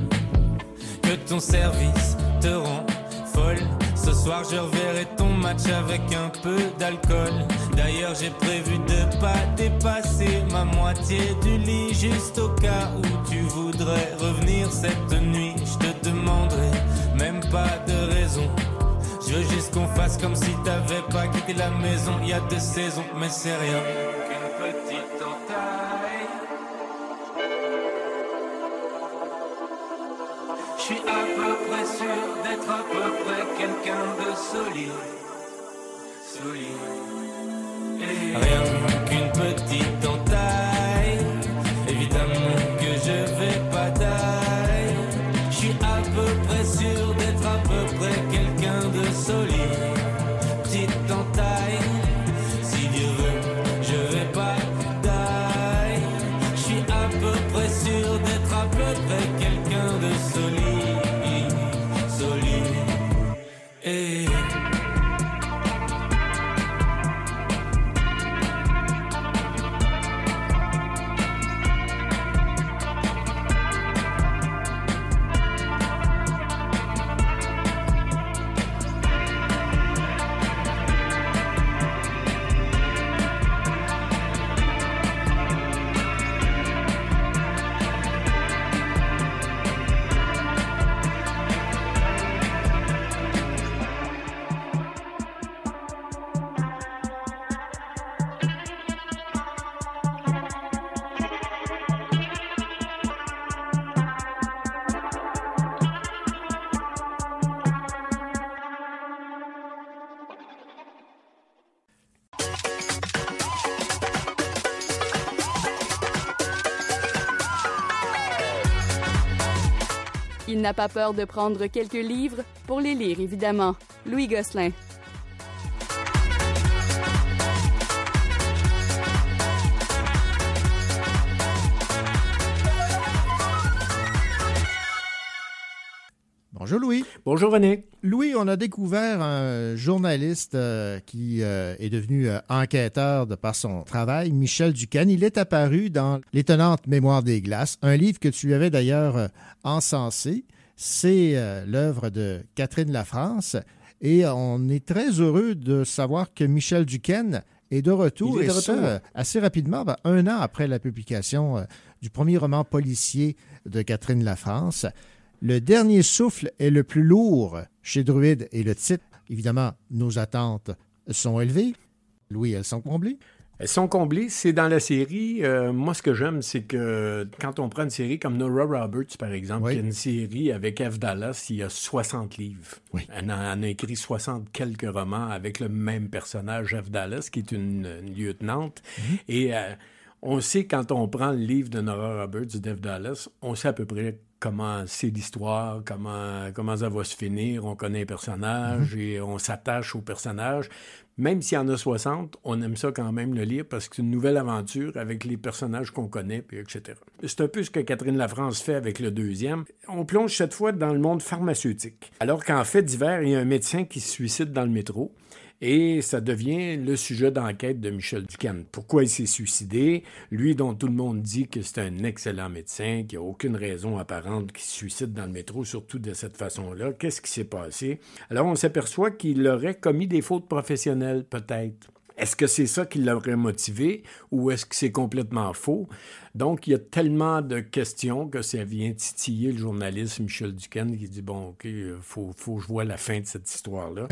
Que ton service te rend folle. Ce soir, je reverrai ton match avec un peu d'alcool. D'ailleurs, j'ai prévu de pas dépasser ma moitié du lit, juste au cas où tu voudrais revenir cette nuit. Je te demanderai même pas de raison. Je veux juste qu'on fasse comme si t'avais pas quitté la maison. Il y a deux saisons, mais c'est rien. Sûr d'être à peu près quelqu'un de solide. Solide. Et rien n'a pas peur de prendre quelques livres pour les lire, évidemment. Louis Gosselin. Bonjour Louis. Bonjour René. Louis, on a découvert un journaliste euh, qui euh, est devenu euh, enquêteur de par son travail, Michel Duquesne. Il est apparu dans L'étonnante mémoire des glaces, un livre que tu avais d'ailleurs encensé. C'est l'œuvre de Catherine Lafrance. Et on est très heureux de savoir que Michel Duquesne est de retour, est de et ça, retour. assez rapidement, ben, un an après la publication du premier roman policier de Catherine Lafrance. Le dernier souffle est le plus lourd chez Druide et le titre, évidemment, nos attentes sont élevées. Louis, elles sont comblées? Elles sont comblées. C'est dans la série. euh, moi, ce que j'aime, c'est que quand on prend une série comme Nora Roberts, par exemple, Oui. qui est une série avec F. Dallas, il y a 60 livres. Elle, en, a écrit 60 quelques romans avec le même personnage, F. Dallas, qui est une, une lieutenante. Et euh, on sait, quand on prend le livre de Nora Roberts, d'F. Dallas, on sait à peu près comment c'est l'histoire, comment, comment ça va se finir. On connaît les personnages et on s'attache aux personnages. Même s'il y en a 60, on aime ça quand même le lire parce que c'est une nouvelle aventure avec les personnages qu'on connaît, puis etc. C'est un peu ce que Catherine Lafrance fait avec le deuxième. On plonge cette fois dans le monde pharmaceutique. Alors qu'en fait d'hiver, il y a un médecin qui se suicide dans le métro. Et ça devient le sujet d'enquête de Michel Duquesne. Pourquoi il s'est suicidé? Lui dont tout le monde dit que c'est un excellent médecin, qu'il n'y a aucune raison apparente qu'il se suicide dans le métro, surtout de cette façon-là. Qu'est-ce qui s'est passé? Alors on s'aperçoit qu'il aurait commis des fautes professionnelles, peut-être. Est-ce que c'est ça qui l'aurait motivé ou est-ce que c'est complètement faux? Donc, il y a tellement de questions que ça vient titiller le journaliste Michel Duquesne qui dit, bon, OK, il faut, faut que je vois la fin de cette histoire-là.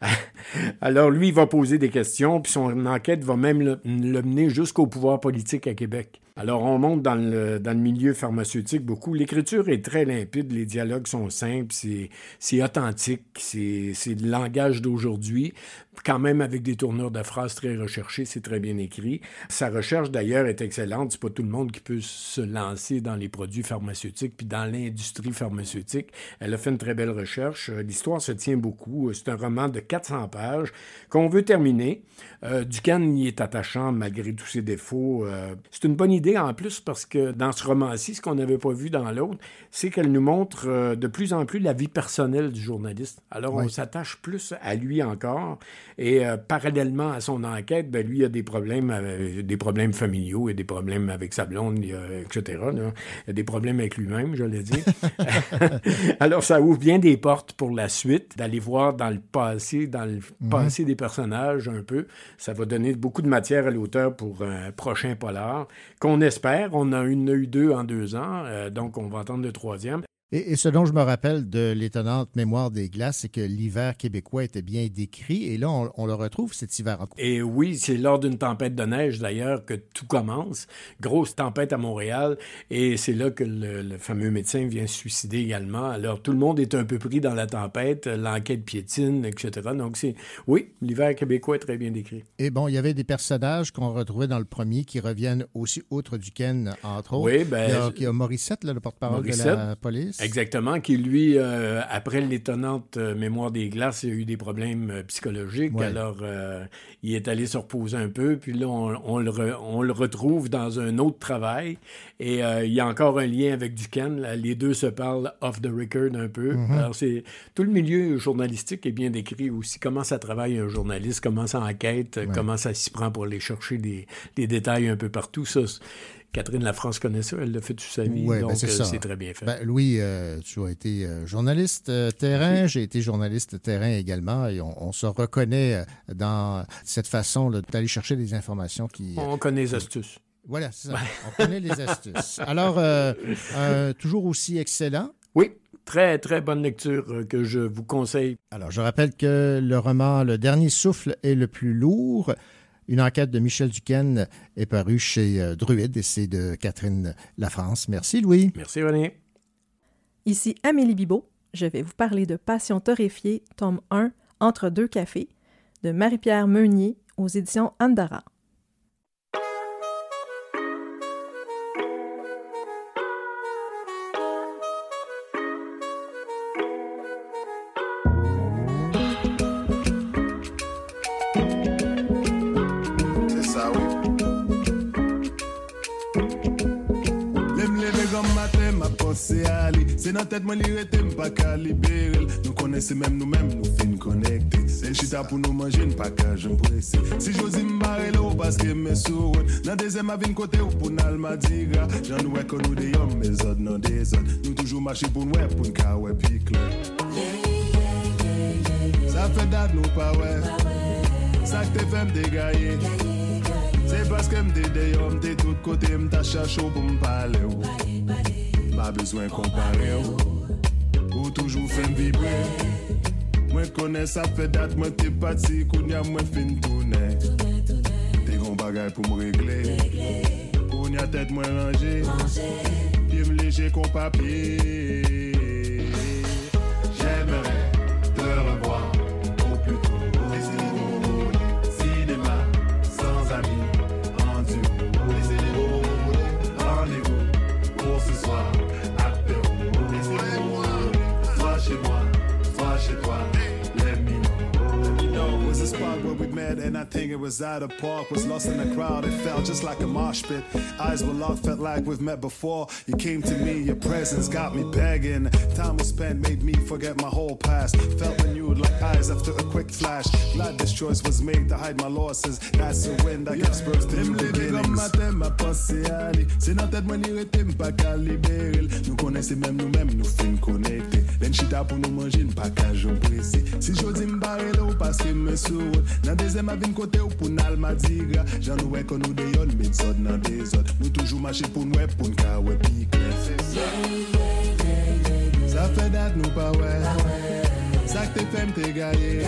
Alors, lui, il va poser des questions, puis son enquête va même le, mener jusqu'au pouvoir politique à Québec. Alors, on monte dans le, dans le milieu pharmaceutique beaucoup. L'écriture est très limpide, les dialogues sont simples, c'est, authentique, c'est, c'est le langage d'aujourd'hui, quand même avec des tournures de phrases très recherchées, c'est très bien écrit. Sa recherche, d'ailleurs, est excellente. C'est pas tout le monde qui peut se lancer dans les produits pharmaceutiques puis dans l'industrie pharmaceutique. Elle a fait une très belle recherche. Euh, L'histoire se tient beaucoup. C'est un roman de 400 pages qu'on veut terminer. Euh, Ducan y est attachant malgré tous ses défauts. Euh, c'est une bonne idée en plus parce que dans ce roman-ci, ce qu'on n'avait pas vu dans l'autre, c'est qu'elle nous montre euh, de plus en plus la vie personnelle du journaliste. Alors Oui. on s'attache plus à lui encore et euh, parallèlement à son enquête, ben, lui a des problèmes, des problèmes familiaux, il a des problèmes avec sa blonde, il y a- etc. là. Il a des problèmes avec lui-même, je l'ai dit. Alors ça ouvre bien des portes pour la suite, d'aller voir dans le passé, dans le Mhm. passé des personnages un peu. Ça va donner beaucoup de matière à l'auteur pour un prochain polar qu'on espère. On a une, eu deux en deux ans, euh, donc on va attendre le troisième. Et, et ce dont je me rappelle de l'étonnante mémoire des glaces, c'est que l'hiver québécois était bien décrit. Et là, on, on le retrouve cet hiver. Et oui, c'est lors d'une tempête de neige d'ailleurs que tout commence. Grosse tempête à Montréal. Et c'est là que le, le fameux médecin vient se suicider également. Alors tout le monde est un peu pris dans la tempête, l'enquête piétine, etc. Donc c'est, oui, l'hiver québécois est très bien décrit. Et bon, il y avait des personnages qu'on retrouvait dans le premier qui reviennent aussi outre du Ken, entre autres. Oui, ben, il y a, il y a Morissette, là, le porte-parole de la Morissette. Exactement, qui lui, euh, après l'étonnante euh, mémoire des glaces, il a eu des problèmes euh, psychologiques. Ouais. Alors, euh, il est allé se reposer un peu. Puis là, on, on le, re- on le retrouve dans un autre travail. Et euh, il y a encore un lien avec Duquesne. là. Les deux se parlent off the record un peu. Mhm. Alors, c'est tout le milieu journalistique est bien décrit aussi. Comment ça travaille un journaliste, comment ça enquête, Ouais. comment ça s'y prend pour aller chercher des, des détails un peu partout. Ça, Catherine Lafrance connaît ça. Elle l'a fait toute sa vie. Ouais, ben, donc, c'est euh, ça. c'est très bien fait. Ben, Louis, euh, tu as été euh, journaliste euh, terrain, j'ai été journaliste terrain également, et on, on se reconnaît euh, dans cette façon d'aller chercher des informations qui... On connaît les astuces. Voilà, c'est ça. On connaît les astuces. Alors, euh, euh, toujours aussi excellent. Oui, très, très bonne lecture que je vous conseille. Alors, je rappelle que le roman Le Dernier Souffle est le plus lourd. Une enquête de Michel Duquesne est parue chez euh, Druide et c'est de Catherine Lafrance. Merci, Louis. Merci, René. Ici Amélie Bibot. Je vais vous parler de Passion torréfiée, tome 1, Entre deux cafés, de Marie-Pierre Meunier aux éditions Andara. se ali Se nan tet mwen li rete mpa ka liberel Nou kone se menm nou menm nou fin konekte. Se chita pou nou manje mpa ka jen prese. Si josi mbare le ou paske me souron Nan dezem avin kote ou pou nal madira Jan nou wek konou de yon me zot nan de zot. Nou toujou mache pou nou wep pou nka wep pikle. Sa fe dat nou pa wep Sak te fe mde gaye. Se paske mde de yon mte tout kote mta chachou pou mpale ou Pa bezwen kompare ou. Ou toujou fen vibre. Mwen kone sa fe dat Mwen te pati koun ya mwen fin toune. Te kon bagay pou m regle. Koun ya tet mwen range Pi m leje kon papye. We and I think it was at a park. Was lost in the crowd, it felt just like a mosh pit. Eyes were locked, felt like we've met before. You came to me, your presence got me begging. Time we spent made me forget my whole past. Felt renewed like eyes after a quick flash. Glad this choice was made to hide my losses. That's the wind that gives birth to new beginnings. matin, ma pensée à lui. C'est dans tête, moi, n'y rete, m'pas qu'à libérer. Nous connaissons même nous-mêmes, nous fin connectés. Même chita pou nou manje, n pa ka jom prese. Si jodi m bare la ou paske m sou nan dezem Mwen ma vin kote ou pou nal madiga Jan nou wè kon nou deyon Met zot nan dezot. Nou toujou mache pou nou wè pou nka wè pikle. Sa fè dat nou pa wè k te fèm te gaye.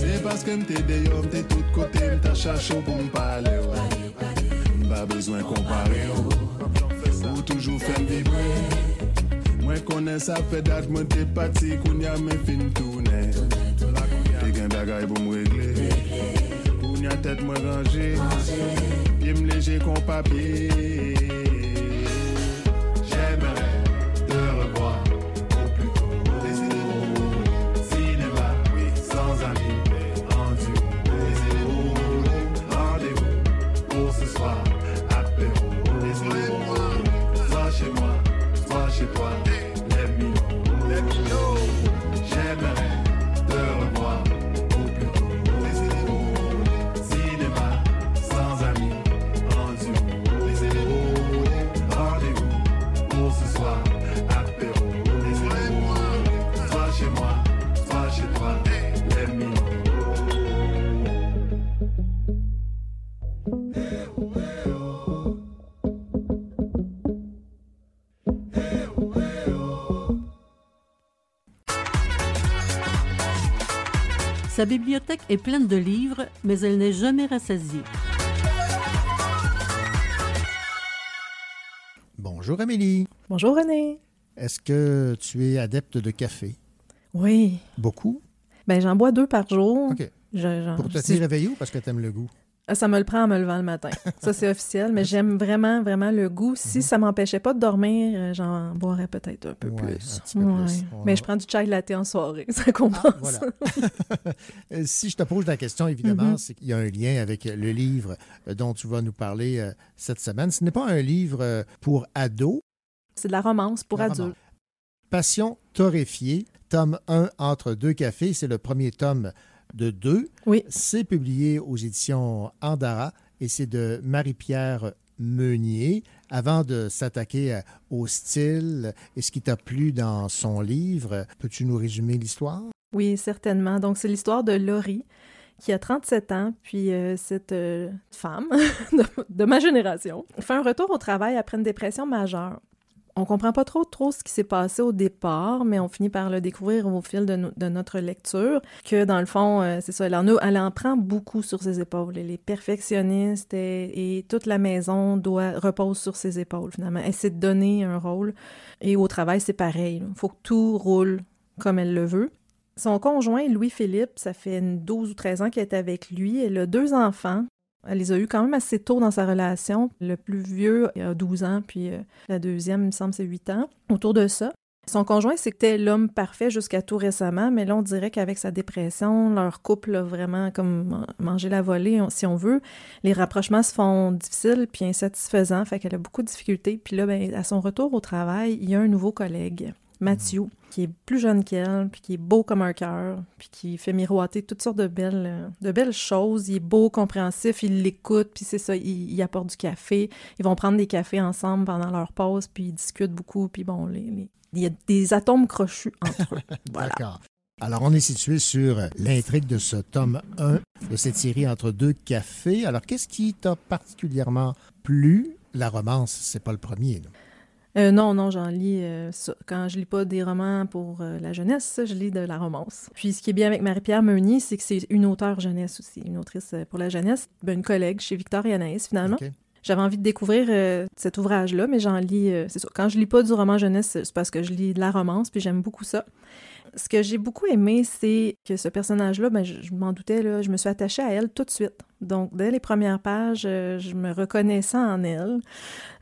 Se paske m te deyon m te tout kote M ta chachou pou m pale wè ba bezwen kompare ou. Ou toujou fèm vibre. Mwen konen sa fè dat mwen te pati koun ya men fin toune. Te gen bagay pou m regle. Koun ya tèt mwen range Pi m leje kon papye J'aimerais te revoir au plus tôt. Cinéma, oui, sans amis, mais en duo. Rendez-vous pour ce soir, apéro. Soit chez moi, soit chez toi Sa bibliothèque est pleine de livres, mais elle n'est jamais rassasiée. Bonjour Amélie. Bonjour René. Est-ce que tu es adepte de café? Oui. Beaucoup? Ben, j'en bois deux par jour. OK. Je- Pour te si- tenir réveillé ou parce que tu aimes le goût? Ah, Ça me le prend en me levant le matin. Ça, c'est officiel, mais j'aime vraiment, vraiment le goût. Si ça m'empêchait pas de dormir, euh, j'en boirais peut-être un peu Ouais, plus. un. Ouais. Mais je prends du chai latte en soirée, ça compense. voilà. Euh, si je te pose la question, évidemment, Mhm. c'est qu'il y a un lien avec le livre euh, dont tu vas nous parler euh, cette semaine. Ce n'est pas un livre pour ados. C'est de la romance pour La adultes. romance. Passion torréfiée, tome 1 entre deux cafés. C'est le premier tome de deux. Oui. C'est publié aux éditions Andara et c'est de Marie-Pierre Meunier. Avant de s'attaquer à- au style et ce qui t'a plu dans son livre, peux-tu nous résumer l'histoire? Oui, certainement. Donc, c'est l'histoire de Laurie, qui a 37 ans, puis euh, cette euh, femme de, de ma génération fait un retour au travail après une dépression majeure. On comprend pas trop trop ce qui s'est passé au départ, mais on finit par le découvrir au fil de, no- de notre lecture, que dans le fond, euh, c'est ça, elle en, elle en prend beaucoup sur ses épaules. Elle est perfectionniste et, toute la maison doit, repose sur ses épaules, finalement. Elle s'est donné un rôle. Et au travail, c'est pareil. Il faut que tout roule comme elle le veut. Son conjoint, Louis-Philippe, ça fait une 12 ou 13 ans qu'elle est avec lui. Elle a deux enfants. Elle les a eus quand même assez tôt dans sa relation. Le plus vieux il a 12 ans, puis euh, la deuxième, il me semble, c'est 8 ans. Autour de ça. Son conjoint, c'était l'homme parfait jusqu'à tout récemment, mais là, on dirait qu'avec sa dépression, leur couple a vraiment comme mangé la volée, si on veut. Les rapprochements se font difficiles puis insatisfaisants, fait qu'elle a beaucoup de difficultés. Puis là, ben, à son retour au travail, il y a un nouveau collègue, Mathieu, qui est plus jeune qu'elle, puis qui est beau comme un cœur, puis qui fait miroiter toutes sortes de belles, euh, de belles choses. Il est beau, compréhensif, il l'écoute, puis c'est ça, il, il apporte du café. Ils vont prendre des cafés ensemble pendant leur pause, puis ils discutent beaucoup, puis bon, les- les- il y a des atomes crochus entre eux. Voilà. D'accord. Alors, on est situé sur l'intrigue de ce tome 1 de cette série entre deux cafés. Alors, qu'est-ce qui t'a particulièrement plu? La romance, c'est pas le premier. là. Euh, non, non, j'en lis. euh, ça. Quand je lis pas des romans pour euh, la jeunesse, je lis de la romance. Puis ce qui est bien avec Marie-Pierre Meunier, c'est que c'est une auteure jeunesse aussi, une autrice pour la jeunesse. Ben, une collègue chez Victor et Anaïs, finalement. J'avais envie de découvrir cet ouvrage-là, mais j'en lis. c'est ça. Quand je lis pas du roman jeunesse, c'est parce que je lis de la romance, puis j'aime beaucoup ça. Ce que j'ai beaucoup aimé, c'est que ce personnage-là, ben, je, je m'en doutais, là, je me suis attachée à elle tout de suite. Donc, dès les premières pages, euh, je me reconnaissais en elle.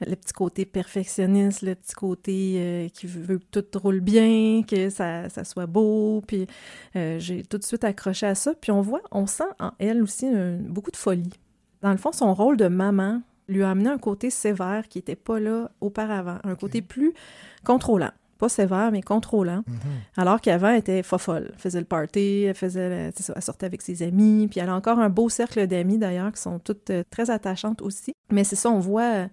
Le petit côté perfectionniste, le petit côté euh, qui veut que tout roule bien, que ça, ça soit beau. Puis euh, j'ai tout de suite accroché à ça. Puis on voit, on sent en elle aussi un- beaucoup de folie. Dans le fond, son rôle de maman lui a amené un côté sévère qui n'était pas là auparavant, un côté plus contrôlant. Pas sévère, mais contrôlant. Alors qu'avant, elle était fofolle. Elle faisait le party, elle faisait, ça, elle sortait avec ses amis, puis elle a encore un beau cercle d'amis d'ailleurs qui sont toutes euh, très attachantes aussi. Mais c'est ça, on voit,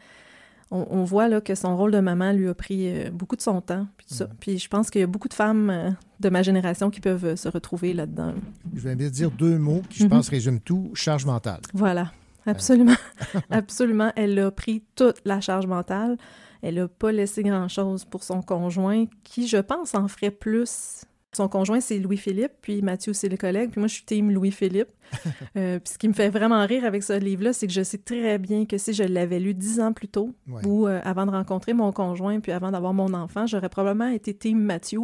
on, on voit là, que son rôle de maman lui a pris euh, beaucoup de son temps. Puis, tout ça. puis je pense qu'il y a beaucoup de femmes euh, de ma génération qui peuvent se retrouver là-dedans. Je vais bien dire deux mots qui, je Mhm. pense, résument tout charge mentale. Voilà, absolument. absolument. Elle a pris toute la charge mentale. Elle n'a pas laissé grand-chose pour son conjoint, qui, je pense, en ferait plus. Son conjoint, c'est Louis-Philippe, puis Mathieu, c'est le collègue, puis moi, je suis team Louis-Philippe. Euh, puis ce qui me fait vraiment rire avec ce livre-là, c'est que je sais très bien que si je l'avais lu dix ans plus tôt, Ouais. ou euh, avant de rencontrer mon conjoint, puis avant d'avoir mon enfant, j'aurais probablement été team Mathieu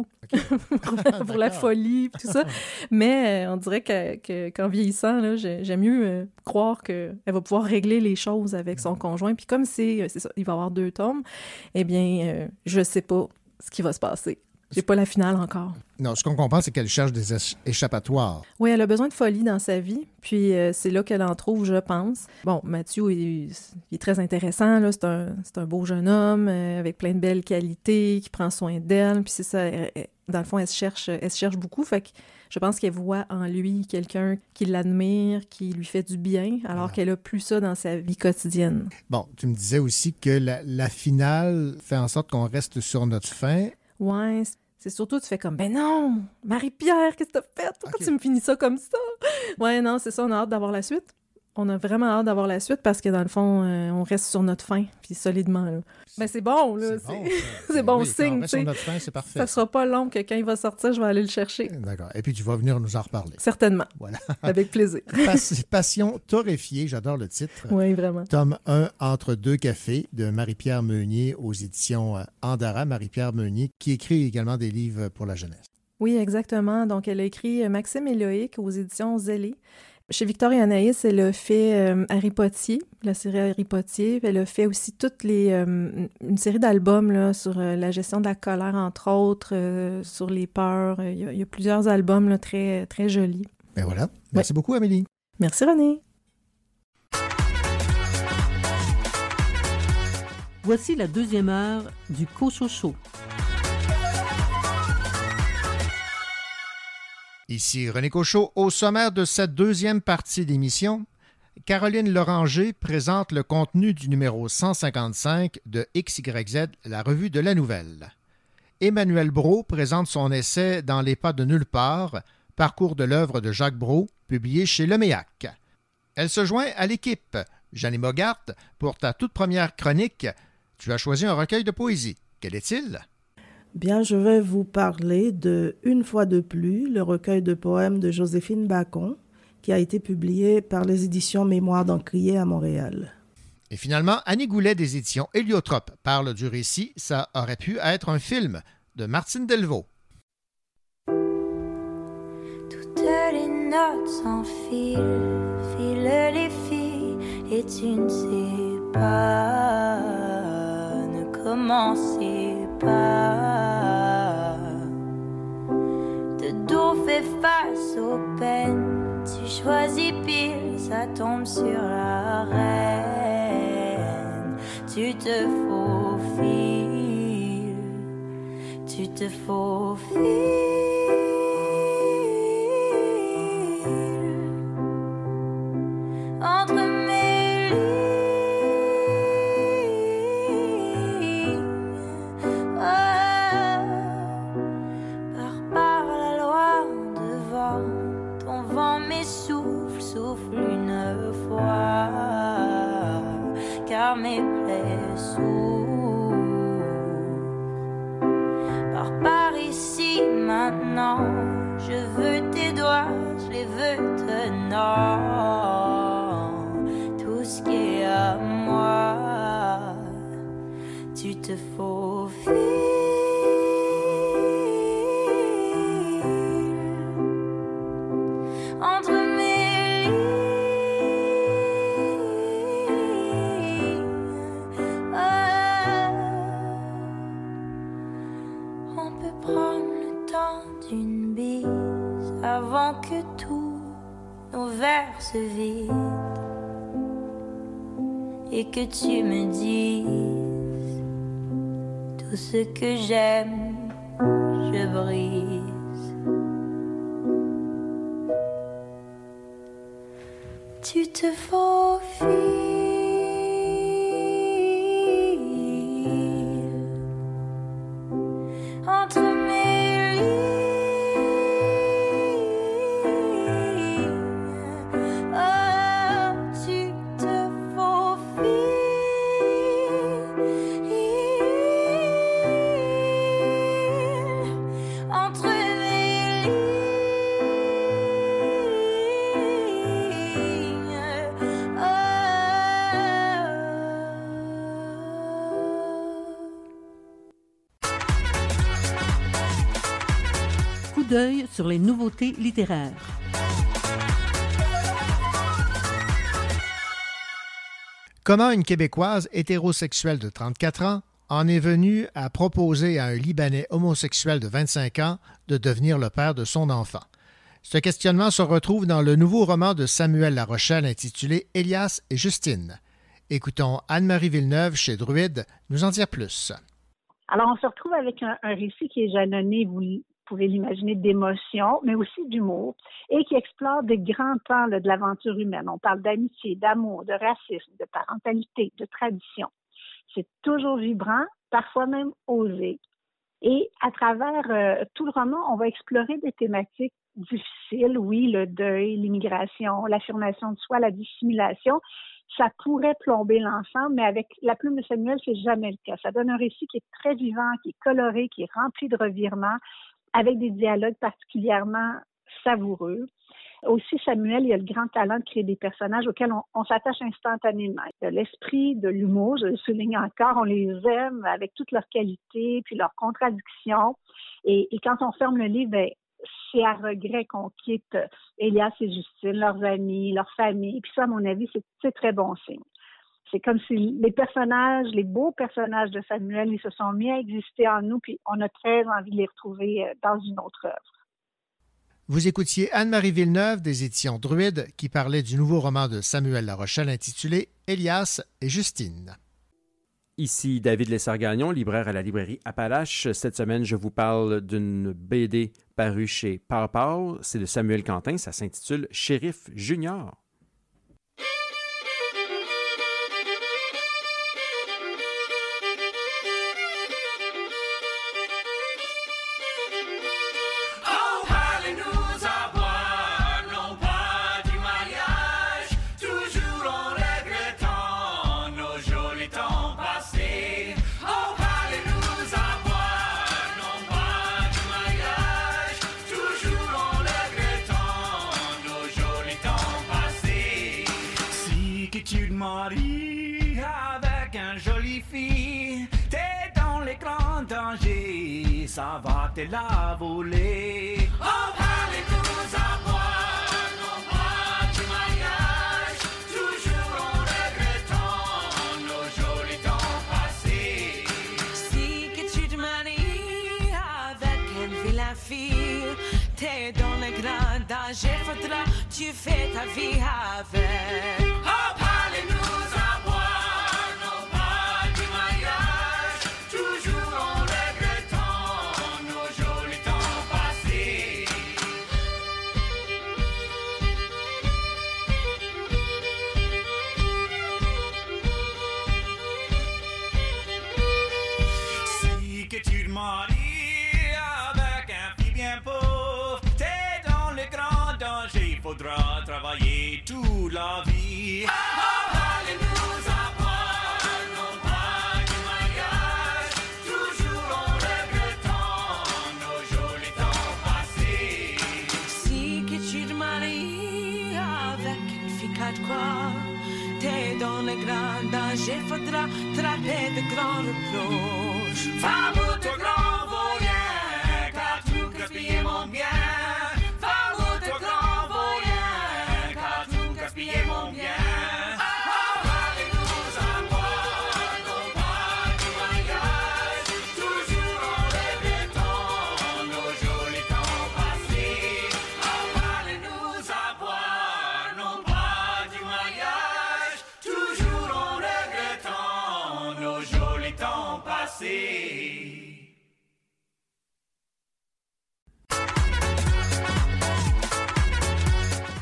pour, pour la folie, puis tout ça. Mais euh, on dirait que, que- qu'en vieillissant, j'aime mieux croire qu'elle va pouvoir régler les choses avec son conjoint. Puis comme c'est, il va y avoir deux tomes, eh bien, je sais pas ce qui va se passer. J'ai pas la finale encore. Non, ce qu'on comprend, c'est qu'elle cherche des éch- échappatoires. Oui, elle a besoin de folie dans sa vie, puis euh, c'est là qu'elle en trouve, je pense. Bon, Mathieu, il, il est très intéressant, là. C'est un, c'est un beau jeune homme euh, avec plein de belles qualités, qui prend soin d'elle, puis c'est ça, elle- elle- dans le fond, elle se cherche, elle se cherche beaucoup, fait que je pense qu'elle voit en lui quelqu'un qui l'admire, qui lui fait du bien, alors qu'elle a plus ça dans sa vie quotidienne. Bon, tu me disais aussi que la, la finale fait en sorte qu'on reste sur notre fin. Ouais, c'est surtout, tu fais comme, ben non, Marie-Pierre, qu'est-ce que t'as fait? Pourquoi tu me finis ça comme ça? Ouais, non, c'est ça, on a hâte d'avoir la suite. On a vraiment hâte d'avoir la suite parce que dans le fond, euh, on reste sur notre fin, puis solidement. Là. Ben c'est bon, là. C'est bon, c'est bon oui, quand on signe, reste sur notre fin, c'est parfait. Ça sera pas long que quand il va sortir, je vais aller le chercher. D'accord. Et puis tu vas venir nous en reparler. Certainement. Voilà. Avec plaisir. Pas- Passion torréfiée, j'adore le titre. Oui, vraiment. Tome 1, Entre deux cafés, de Marie-Pierre Meunier aux éditions euh, Andara. Marie-Pierre Meunier, qui écrit également des livres pour la jeunesse. Oui, exactement. Donc, elle a écrit euh, Maxime et Loïc aux éditions Zélé. Chez Victor et Anaïs, elle a fait euh, Harry Potier, la série Harry Potier. Elle a fait aussi toutes les euh, une série d'albums là, sur euh, la gestion de la colère, entre autres, euh, sur les peurs. Il y a, il y a plusieurs albums là, très, très jolis. Ben voilà. Merci beaucoup, Amélie. Merci, René. Voici la deuxième heure du Cochocho. Ici René Cochot. Au sommaire de cette deuxième partie d'émission, Caroline Loranger présente le contenu du numéro 155 de XYZ, la revue de la nouvelle. Emmanuel Brault présente son essai Dans les pas de nulle part, parcours de l'œuvre de Jacques Brault, publié chez Leméac. Elle se joint à l'équipe. Jeannie Mogart, pour ta toute première chronique, tu as choisi un recueil de poésie. Quel est-il? Bien, je vais vous parler de Une fois de plus, le recueil de poèmes de Joséphine Bacon, qui a été publié par les éditions Mémoire d'Encrier à Montréal. Et finalement, Annie Goulet des éditions Héliotrope parle du récit Ça aurait pu être un film de Martine Delvaux. Toutes les notes s'enfilent, filent les filles, et tu ne sais pas, ne commencez pas. De dos fait face aux peines, tu choisis pile, ça tombe sur la reine. Tu te faufiles, tu te faufiles entre mes ici maintenant, je veux tes doigts, je les veux tenant. Et que tu me dises tout ce que j'aime, je brise. Tu te faufiles sur les nouveautés littéraires. Comment une Québécoise hétérosexuelle de 34 ans en est venue à proposer à un Libanais homosexuel de 25 ans de devenir le père de son enfant? Ce questionnement se retrouve dans le nouveau roman de Samuel Larochelle intitulé Elias et Justine. Écoutons Anne-Marie Villeneuve chez Druide nous en dire plus. Alors, on se retrouve avec un, un récit qui est jalonné, vous pouvez l'imaginer, d'émotion, mais aussi d'humour, et qui explore des grands là, de l'aventure humaine. On parle d'amitié, d'amour, de racisme, de parentalité, de tradition. C'est toujours vibrant, parfois même osé. Et à travers euh, tout le roman, on va explorer des thématiques difficiles, oui, le deuil, l'immigration, l'affirmation de soi, la dissimulation. Ça pourrait plomber l'ensemble, mais avec la plume de Samuel, c'est jamais le cas. Ça donne un récit qui est très vivant, qui est coloré, qui est rempli de revirements, avec des dialogues particulièrement savoureux. Aussi, Samuel, il a le grand talent de créer des personnages auxquels on, s'attache instantanément. L'esprit de l'humour, je le souligne encore, on les aime avec toutes leurs qualités, puis leurs contradictions. Et, quand on ferme le livre, ben, c'est à regret qu'on quitte Elias et Justine, leurs amis, leur famille. Puis ça, à mon avis, c'est très bon signe. C'est comme si les personnages, les beaux personnages de Samuel, ils se sont mis à exister en nous, puis on a très envie de les retrouver euh, dans une autre œuvre. Vous écoutiez Anne-Marie Villeneuve des éditions Druide qui parlait du nouveau roman de Samuel Larochelle intitulé Elias et Justine. Ici David Lessard-Gagnon, libraire à la librairie Appalache. Cette semaine, je vous parle d'une BD parue chez Pau C'est de Samuel Quentin. Ça s'intitule Shérif Junior. Ça va te la voler. Oh, parlez-nous à boire, non pas du mariage, toujours en regrettant nos jolis temps passés. Si que tu te maries avec une vilaine fille, t'es dans le grand danger, faudra tu fais ta vie avec. Trapper de grands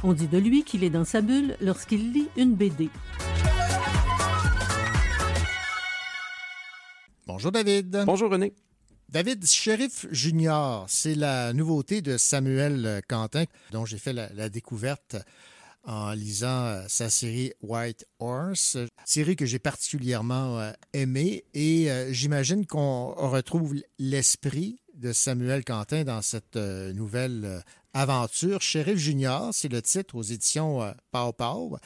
On dit de lui qu'il est dans sa bulle lorsqu'il lit une BD. Bonjour David. Bonjour René. David Sheriff Junior, c'est la nouveauté de Samuel Quentin, dont j'ai fait la, la découverte en lisant euh, sa série White Horse, série que j'ai particulièrement euh, aimée et euh, j'imagine qu'on retrouve l'esprit de Samuel Quentin dans cette euh, nouvelle euh, aventure. Sheriff Junior, c'est le titre aux éditions euh, Pau Pau.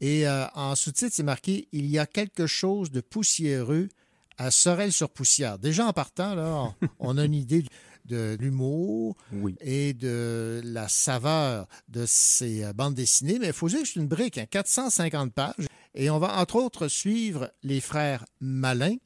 Et euh, en sous-titre, c'est marqué Il y a quelque chose de poussiéreux à Sorel-sur-Poussière. Déjà en partant, là, on, on a une idée de l'humour et de la saveur de ces bandes dessinées. Mais il faut dire que c'est une brique, hein, 450 pages. Et on va entre autres suivre les frères Malin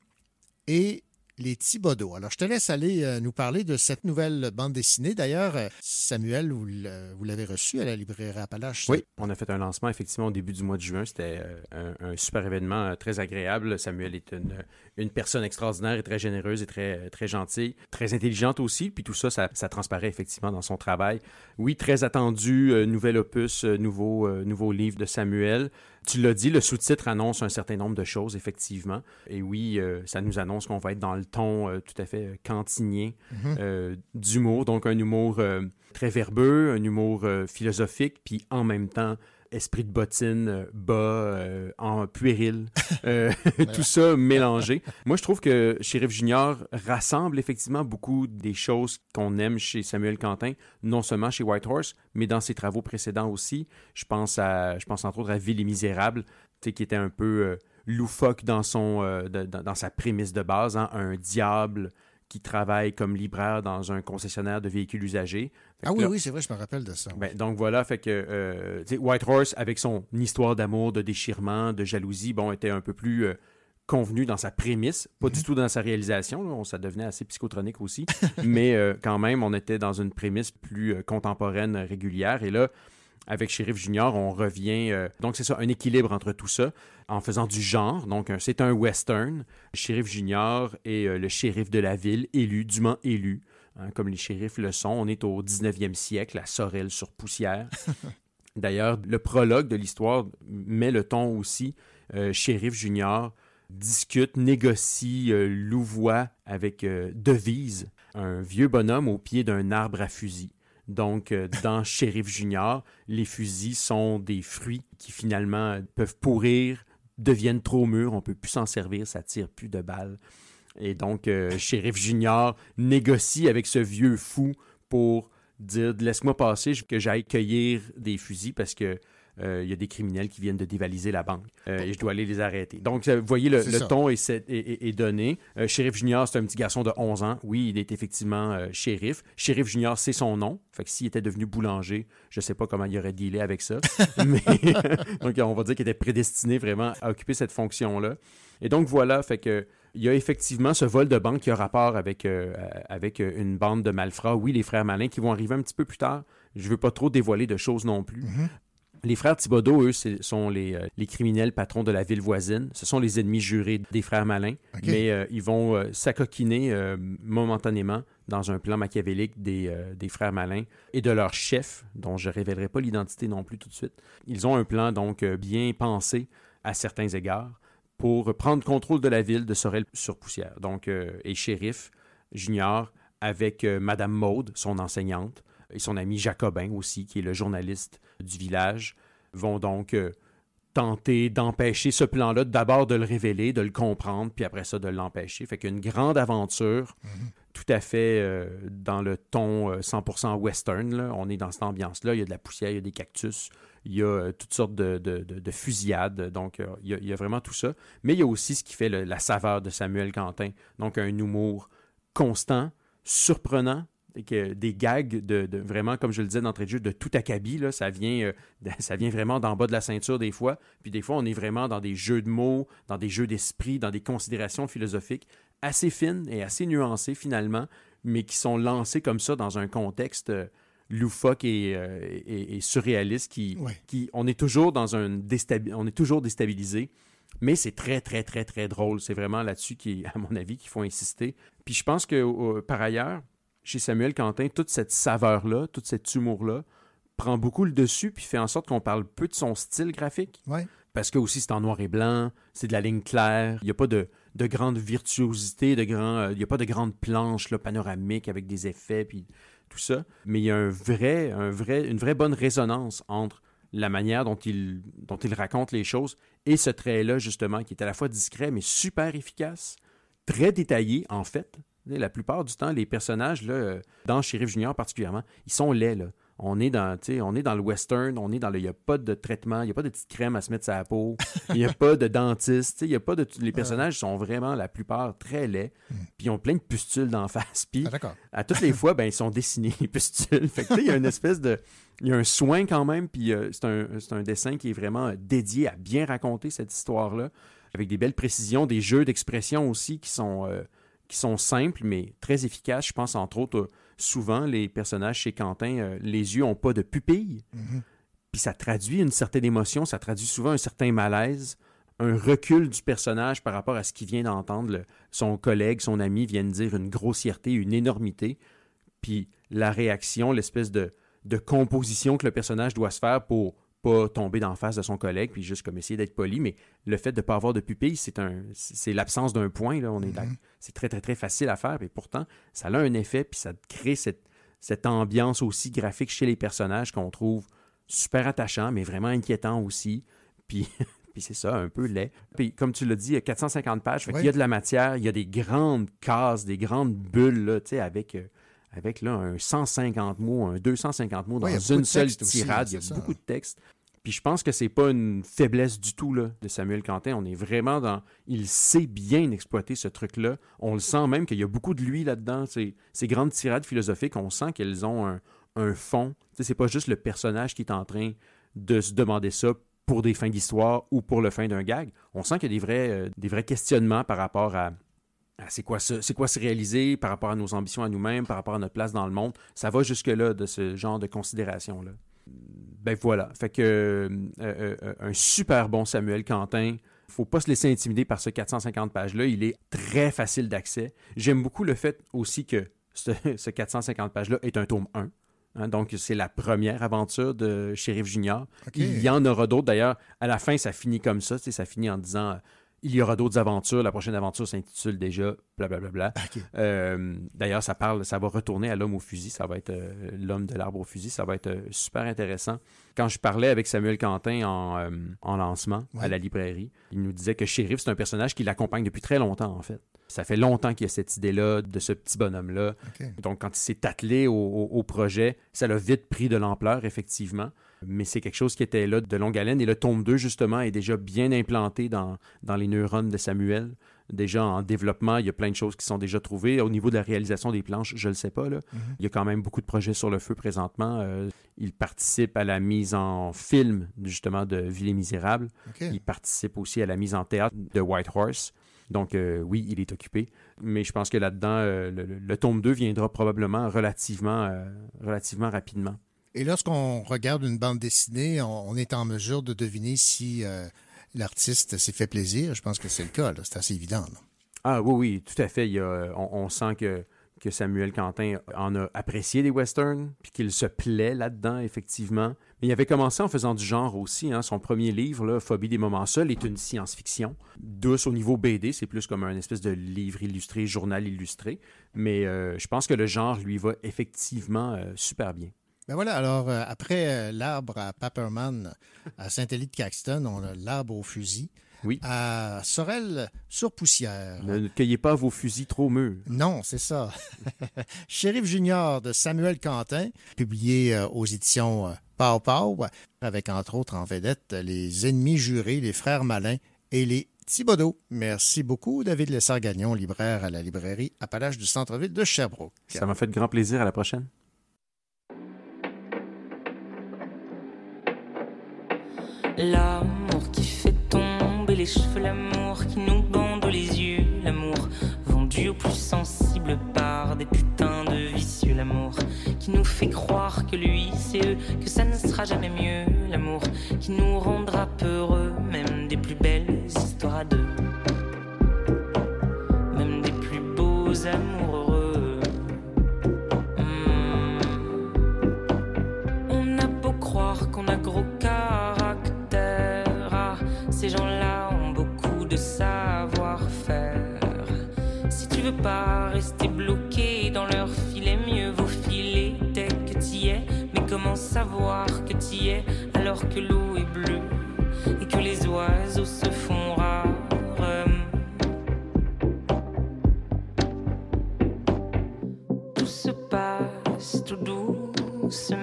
et les Thibodeau. Alors, je te laisse aller euh, nous parler de cette nouvelle bande dessinée. D'ailleurs, euh, Samuel, vous l- vous l'avez reçu à la librairie Appalache. Oui, on a fait un lancement effectivement au début du mois de juin. C'était euh, un, super événement euh, très agréable. Samuel est une, une personne extraordinaire et très généreuse et très, très gentille, très intelligente aussi. Puis tout ça, ça, ça transparaît effectivement dans son travail. Oui, très attendu, euh, nouvel opus, euh, nouveau, euh, nouveau livre de Samuel. Tu l'as dit, le sous-titre annonce un certain nombre de choses, effectivement. Et oui, ça nous annonce qu'on va être dans le ton tout à fait cantinien Mhm. d'humour. Donc, un humour très verbeux, un humour philosophique, puis en même temps, esprit de bottine, euh, bas, euh, en puéril, euh, tout ça mélangé. Moi, je trouve que Sheriff Junior rassemble effectivement beaucoup des choses qu'on aime chez Samuel Quentin, non seulement chez Whitehorse, mais dans ses travaux précédents aussi. Je pense, à, je pense entre autres à Ville et Misérable, qui était un peu loufoque dans, son, euh, de- dans, dans sa prémisse de base, hein, un diable qui travaille comme libraire dans un concessionnaire de véhicules usagés. Ah oui, là- oui, c'est vrai, je me rappelle de ça. ben, donc voilà, fait que euh, tu sais, Whitehorse, avec son histoire d'amour, de déchirement, de jalousie, bon, était un peu plus euh, convenu dans sa prémisse, pas du tout dans sa réalisation. là, on, ça devenait assez psychotronique aussi, mais euh, quand même, on était dans une prémisse plus contemporaine, régulière. Et là, avec Sheriff Junior, on revient. euh, donc, c'est ça, un équilibre entre tout ça, en faisant du genre. Donc, c'est un western. Sheriff Junior est euh, le shérif de la ville, élu, dûment élu, hein, comme les shérifs le sont. On est au 19e siècle, à Sorel sur Poussière. D'ailleurs, le prologue de l'histoire met le ton aussi. Euh, shérif Junior discute, négocie, euh, louvoie avec Devise, un vieux bonhomme au pied d'un arbre à fusil. Donc, euh, dans Shérif Junior, les fusils sont des fruits qui finalement peuvent pourrir, deviennent trop mûrs, on peut plus s'en servir, ça tire plus de balles. Et donc, euh, Shérif Junior négocie avec ce vieux fou pour dire laisse-moi passer que j'aille cueillir des fusils parce que il y a des criminels qui viennent de dévaliser la banque euh, et je dois aller les arrêter. Donc, euh, vous voyez, le, ton est, est- est- est donné. Euh, shérif Junior, c'est un petit garçon de 11 ans. Oui, il est effectivement euh, shérif. Shérif Junior, c'est son nom. Fait que s'il était devenu boulanger, je sais pas comment il aurait dealé avec ça. Mais donc, on va dire qu'il était prédestiné vraiment à occuper cette fonction-là. Et donc, voilà, fait que il y a effectivement ce vol de banque qui a rapport avec, euh, avec euh, une bande de malfrats. Oui, les frères malins qui vont arriver un petit peu plus tard. Je veux pas trop dévoiler de choses non plus. Les frères Thibodeau, eux, sont les, euh, les criminels patrons de la ville voisine. Ce sont les ennemis jurés des frères malins. Mais euh, ils vont euh, s'acoquiner euh, momentanément dans un plan machiavélique des, des frères malins et de leur chef, dont je ne révélerai pas l'identité non plus tout de suite. Ils ont un plan donc bien pensé à certains égards pour prendre contrôle de la ville de Sorel-sur-Poussière. Donc, et shérif Junior avec Madame Maude, son enseignante, et son ami Jacobin aussi, qui est le journaliste du village, vont donc euh, tenter d'empêcher ce plan-là, d'abord de le révéler, de le comprendre, puis après ça de l'empêcher. Fait qu'une grande aventure, tout à fait euh, dans le ton euh, 100% western. là. On est dans cette ambiance-là. Il y a de la poussière, il y a des cactus, il y a euh, toutes sortes de, de- de- de fusillades. Donc, euh, il, y a, il y a vraiment tout ça. Mais il y a aussi ce qui fait le- la saveur de Samuel Quentin. Donc, un humour constant, surprenant, que des gags de, de- vraiment, comme je le disais d'entrée de jeu, de tout acabit. Là, ça, vient, euh, de- ça vient vraiment d'en bas de la ceinture des fois. Puis des fois, on est vraiment dans des jeux de mots, dans des jeux d'esprit, dans des considérations philosophiques assez fines et assez nuancées finalement, mais qui sont lancées comme ça dans un contexte euh, loufoque et, euh, et- et surréaliste qui, Ouais. qui on est toujours dans un déstabi- on est toujours déstabilisé. Mais c'est très, très, très, très drôle. C'est vraiment là-dessus, qui, à mon avis, qu'il faut insister. Puis je pense que, euh, par ailleurs, chez Samuel Quentin, toute cette saveur-là, tout cet humour-là, prend beaucoup le dessus, puis fait en sorte qu'on parle peu de son style graphique. Ouais. Parce que aussi, c'est en noir et blanc, c'est de la ligne claire, il n'y a pas de, de grande virtuosité, de grand, euh, il n'y a pas de grandes planches là, panoramiques avec des effets puis tout ça, mais il y a un vrai, un vrai, une vraie bonne résonance entre la manière dont il, dont il raconte les choses et ce trait-là, justement, qui est à la fois discret mais super efficace, très détaillé, en fait. La plupart du temps, les personnages, là, euh, dans Sheriff Junior particulièrement, ils sont laids. Là. On, est dans, on est dans le western, on est dans le. Il n'y a pas de traitement, il n'y a pas de petite crème à se mettre sur la peau, il n'y a pas de dentiste, il y a pas de. Les personnages sont vraiment, la plupart, très laids, puis ils ont plein de pustules d'en face. Puis à toutes les fois, ben, ils sont dessinés, les pustules. Fait que, tu sais, il y a une espèce de. Il y a un soin quand même, puis euh, c'est un, un dessin qui est vraiment euh, dédié à bien raconter cette histoire-là, avec des belles précisions, des jeux d'expression aussi qui sont, euh, qui sont simples, mais très efficaces. Je pense entre autres, souvent, les personnages chez Quentin, euh, les yeux n'ont pas de pupille. Puis ça traduit une certaine émotion, ça traduit souvent un certain malaise, un recul du personnage par rapport à ce qu'il vient d'entendre. Son collègue, son ami viennent dire une grossièreté, une énormité. Puis la réaction, l'espèce de, de composition que le personnage doit se faire pour pas tomber d'en face de son collègue, puis juste comme essayer d'être poli, mais le fait de ne pas avoir de pupille, c'est un, c'est l'absence d'un point, là, on est d'ac- c'est très, très, très facile à faire, et pourtant, ça a un effet, puis ça crée cette, cette ambiance aussi graphique chez les personnages qu'on trouve super attachant, mais vraiment inquiétant aussi, puis... Puis c'est ça, un peu laid. Puis comme tu l'as dit, il y a 450 pages. Fait qu'il y a de la matière, il y a des grandes cases, des grandes bulles, là, tu sais, avec, euh, avec là, un 150 mots, un 250 mots dans il une seule tirade. il y a beaucoup de texte. Puis je pense que c'est pas une faiblesse du tout là, de Samuel Quentin. On est vraiment dans. Il sait bien exploiter ce truc-là. On le sent même qu'il y a beaucoup de lui là-dedans. Ces, grandes tirades philosophiques, on sent qu'elles ont un, un fond. C'est pas juste le personnage qui est en train de se demander ça pour des fins d'histoire ou pour le fin d'un gag. On sent qu'il y a des vrais, euh, vrais questionnements par rapport à, c'est quoi, c'est quoi se réaliser, par rapport à nos ambitions à nous-mêmes, par rapport à notre place dans le monde. Ça va jusque-là de ce genre de considération-là. Ben voilà. Fait que euh, euh, euh, un super bon Samuel Quentin. Faut pas se laisser intimider par ce 450 pages-là. Il est très facile d'accès. J'aime beaucoup le fait aussi que ce, ce 450 pages-là est un tome 1. Hein, donc, c'est la première aventure de Sheriff Junior. Il y en aura d'autres. D'ailleurs, à la fin, ça finit comme ça. Ça finit en disant il y aura d'autres aventures. La prochaine aventure s'intitule déjà blablabla. Euh, D'ailleurs, ça parle, ça va retourner à l'homme au fusil. Ça va être euh, l'homme de l'arbre au fusil. Ça va être euh, super intéressant. Quand je parlais avec Samuel Quentin en, en lancement à la librairie, il nous disait que Sheriff, c'est un personnage qui l'accompagne depuis très longtemps, en fait. Ça fait longtemps qu'il y a cette idée-là de ce petit bonhomme-là. Donc, quand il s'est attelé au, au- au projet, ça l'a vite pris de l'ampleur, effectivement. Mais c'est quelque chose qui était là de longue haleine. Et le tome 2, justement, est déjà bien implanté dans, dans les neurones de Samuel. Déjà en développement, il y a plein de choses qui sont déjà trouvées. Au niveau de la réalisation des planches, je ne le sais pas. Là. Il y a quand même beaucoup de projets sur le feu présentement. Euh, il participe à la mise en film, justement, de Ville et Misérable. Il participe aussi à la mise en théâtre de White Horse. Donc, euh, oui, il est occupé. Mais je pense que là-dedans, euh, le, tome 2 viendra probablement relativement, relativement rapidement. Et lorsqu'on regarde une bande dessinée, on, est en mesure de deviner si euh, l'artiste s'est fait plaisir. Je pense que c'est le cas. C'est assez évident. Ah oui, oui, tout à fait. On, sent que, Samuel Quentin en a apprécié des westerns, puis qu'il se plaît là-dedans, effectivement. Mais il avait commencé en faisant du genre aussi. hein. Son premier livre, Phobie des moments seuls, est une science-fiction. Douce au niveau BD, c'est plus comme un espèce de livre illustré, journal illustré. Mais euh, je pense que le genre lui va effectivement euh, super bien. Ben voilà, alors euh, après euh, l'arbre à Paperman à Saint-Élie de Caxton, on a l'arbre au fusil. Oui. À Sorel sur Poussière. Ne cueillez pas vos fusils trop mûrs. Non, c'est ça. Shérif Junior de Samuel Quentin, publié euh, aux éditions Pau Pau, avec entre autres en vedette les ennemis jurés, les frères Malins et les Thibodeau. Merci beaucoup, David Lessard-Gagnon, libraire à la librairie Appalaches du centre-ville de Sherbrooke. Ça m'a fait grand plaisir. À la prochaine. L'amour qui fait tomber les cheveux, l'amour qui nous bande les yeux, l'amour vendu au plus sensible par des putains de vicieux, l'amour qui nous fait croire que lui c'est eux, que ça ne sera jamais mieux, l'amour qui nous rendra peureux, même des plus belles histoires à deux, même des plus beaux amours heureux. Hmm. On a beau croire qu'on a gros savoir-faire. tu veux pas rester bloqué dans leur filet, mieux vaut filer dès que t'y es. Mais comment savoir que t'y es alors que l'eau est bleue et que les oiseaux se font rares? Tout se passe tout doucement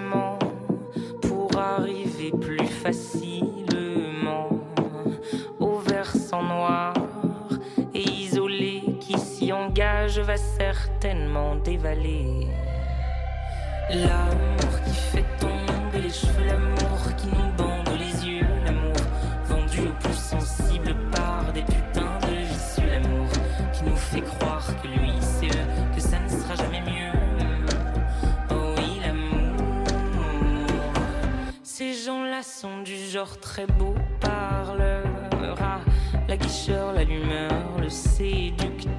engage va certainement dévaler. L'amour qui fait tomber les cheveux, l'amour qui nous bande les yeux, l'amour vendu au plus sensible par des putains de vicieux, l'amour qui nous fait croire que lui c'est eux, que ça ne sera jamais mieux. Oh oui, l'amour. Ces gens-là sont du genre très beau parleur, ah, la guicheur, l'allumeur, le séducteur.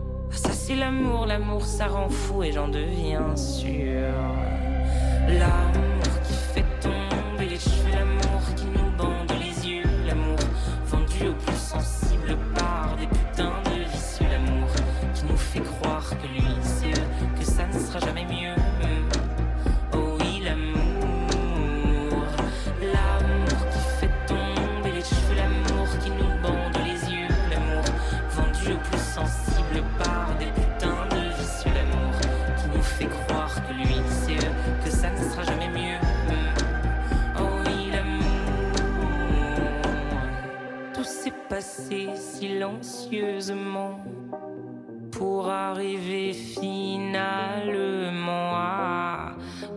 L'amour, l'amour ça rend fou et j'en deviens sûr. L'amour qui fait tomber les cheveux, l'amour qui nous bande les yeux, l'amour vendu au plus sensible silencieusement pour arriver finalement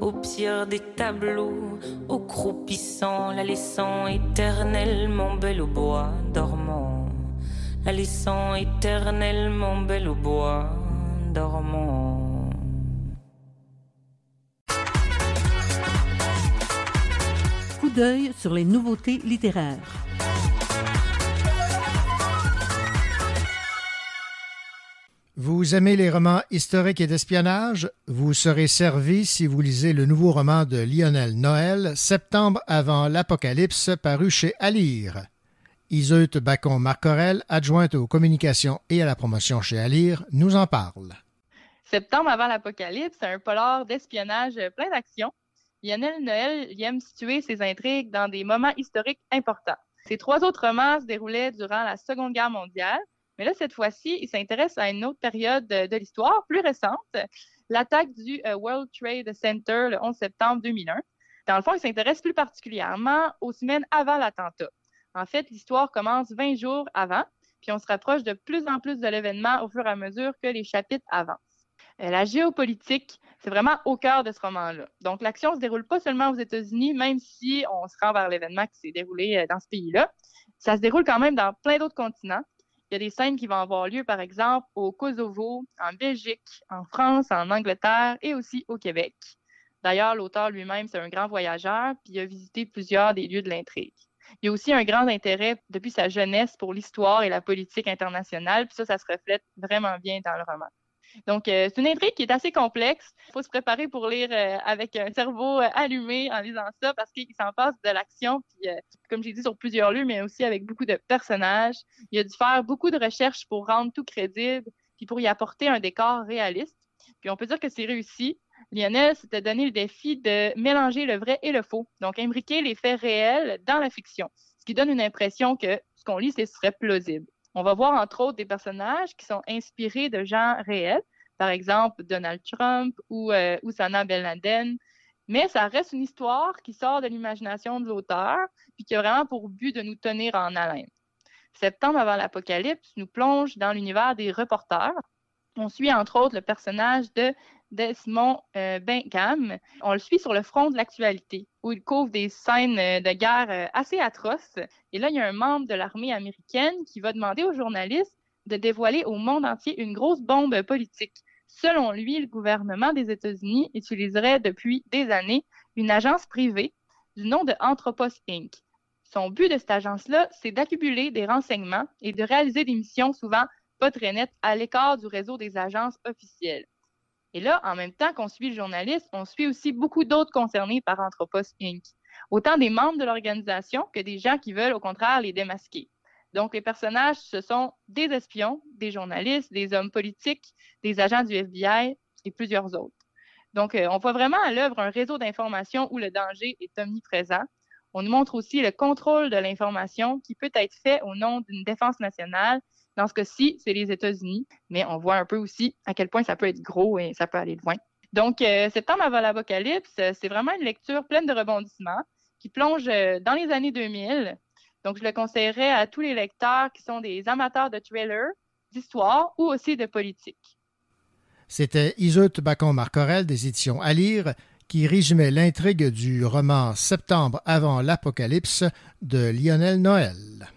au pire des tableaux, au croupissant, la laissant éternellement belle au bois dormant, la laissant éternellement belle au bois dormant. Coup d'œil sur les nouveautés littéraires. Vous aimez les romans historiques et d'espionnage? Vous serez servi si vous lisez le nouveau roman de Lionel Noël, Septembre avant l'Apocalypse, paru chez Alire. Iseut Bacon-Marcorel, adjointe aux communications et à la promotion chez Alire, nous en parle. Septembre avant l'apocalypse, un polar d'espionnage plein d'action. Lionel Noël il aime situer ses intrigues dans des moments historiques importants. Ces trois autres romans se déroulaient durant la Seconde Guerre mondiale, mais là, cette fois-ci, il s'intéresse à une autre période de, l'histoire, plus récente, l'attaque du euh, World Trade Center le 11 septembre 2001. Dans le fond, il s'intéresse plus particulièrement aux semaines avant l'attentat. En fait, l'histoire commence 20 jours avant, puis on se rapproche de plus en plus de l'événement au fur et à mesure que les chapitres avancent. Euh, la géopolitique, c'est vraiment au cœur de ce roman-là. Donc, l'action ne se déroule pas seulement aux États-Unis, même si on se rend vers l'événement qui s'est déroulé euh, dans ce pays-là. Ça se déroule quand même dans plein d'autres continents. Il y a des scènes qui vont avoir lieu, par exemple, au Kosovo, en Belgique, en France, en Angleterre et aussi au Québec. D'ailleurs, l'auteur lui-même, c'est un grand voyageur, puis il a visité plusieurs des lieux de l'intrigue. Il a aussi un grand intérêt depuis sa jeunesse pour l'histoire et la politique internationale, puis ça, ça se reflète vraiment bien dans le roman. Donc, euh, c'est une intrigue qui est assez complexe. Il faut se préparer pour lire euh, avec un cerveau euh, allumé en lisant ça parce qu'il s'en passe de l'action, puis comme j'ai dit, sur plusieurs lieux, mais aussi avec beaucoup de personnages. Il a dû faire beaucoup de recherches pour rendre tout crédible, puis pour y apporter un décor réaliste. Puis on peut dire que c'est réussi. Lionel s'était donné le défi de mélanger le vrai et le faux, donc imbriquer les faits réels dans la fiction, ce qui donne une impression que ce qu'on lit, ce serait plausible. On va voir entre autres des personnages qui sont inspirés de gens réels, par exemple Donald Trump ou euh, Oussama Ben Laden, mais ça reste une histoire qui sort de l'imagination de l'auteur, puis qui a vraiment pour but de nous tenir en haleine. Septembre avant l'apocalypse nous plonge dans l'univers des reporters. On suit entre autres le personnage de Desmond euh, Bingham. On le suit sur le front de l'actualité, où il couvre des scènes euh, de guerre euh, assez atroces. Et là, il y a un membre de l'armée américaine qui va demander aux journalistes de dévoiler au monde entier une grosse bombe politique. Selon lui, le gouvernement des États-Unis utiliserait depuis des années une agence privée du nom de Anthropos Inc. Son but de cette agence-là, c'est d'accumuler des renseignements et de réaliser des missions souvent pas très nettes à l'écart du réseau des agences officielles. Et là, en même temps qu'on suit le journaliste, on suit aussi beaucoup d'autres concernés par Anthropos Inc. Autant des membres de l'organisation que des gens qui veulent au contraire les démasquer. Donc, les personnages, ce sont des espions, des journalistes, des hommes politiques, des agents du FBI et plusieurs autres. Donc, euh, on voit vraiment à l'œuvre un réseau d'information où le danger est omniprésent. On nous montre aussi le contrôle de l'information qui peut être fait au nom d'une défense nationale. Dans ce cas-ci, c'est les États-Unis, mais on voit un peu aussi à quel point ça peut être gros et ça peut aller loin. Donc, euh, Septembre avant l'Apocalypse, euh, c'est vraiment une lecture pleine de rebondissements qui plonge euh, dans les années 2000. Donc, je le conseillerais à tous les lecteurs qui sont des amateurs de thrillers, d'histoire ou aussi de politique. C'était Iseut Bacon-Marcorel des éditions à lire qui résumait l'intrigue du roman Septembre avant l'Apocalypse de Lionel Noël.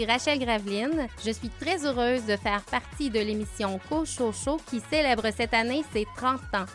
Ici Rachel Graveline. Je suis très heureuse de faire partie de l'émission Cocho Show qui célèbre cette année ses 30 ans.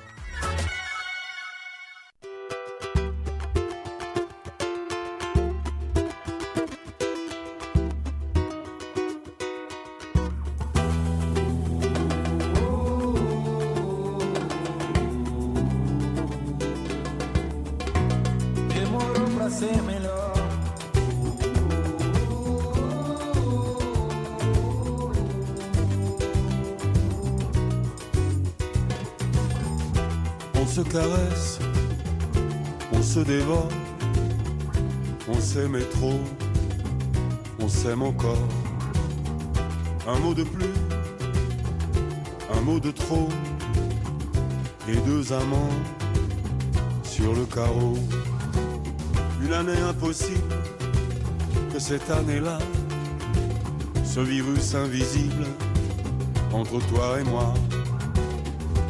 S'aimait trop, on s'aime encore. Un mot de plus, un mot de trop, les deux amants sur le carreau. Une année impossible que cette année-là, ce virus invisible entre toi et moi.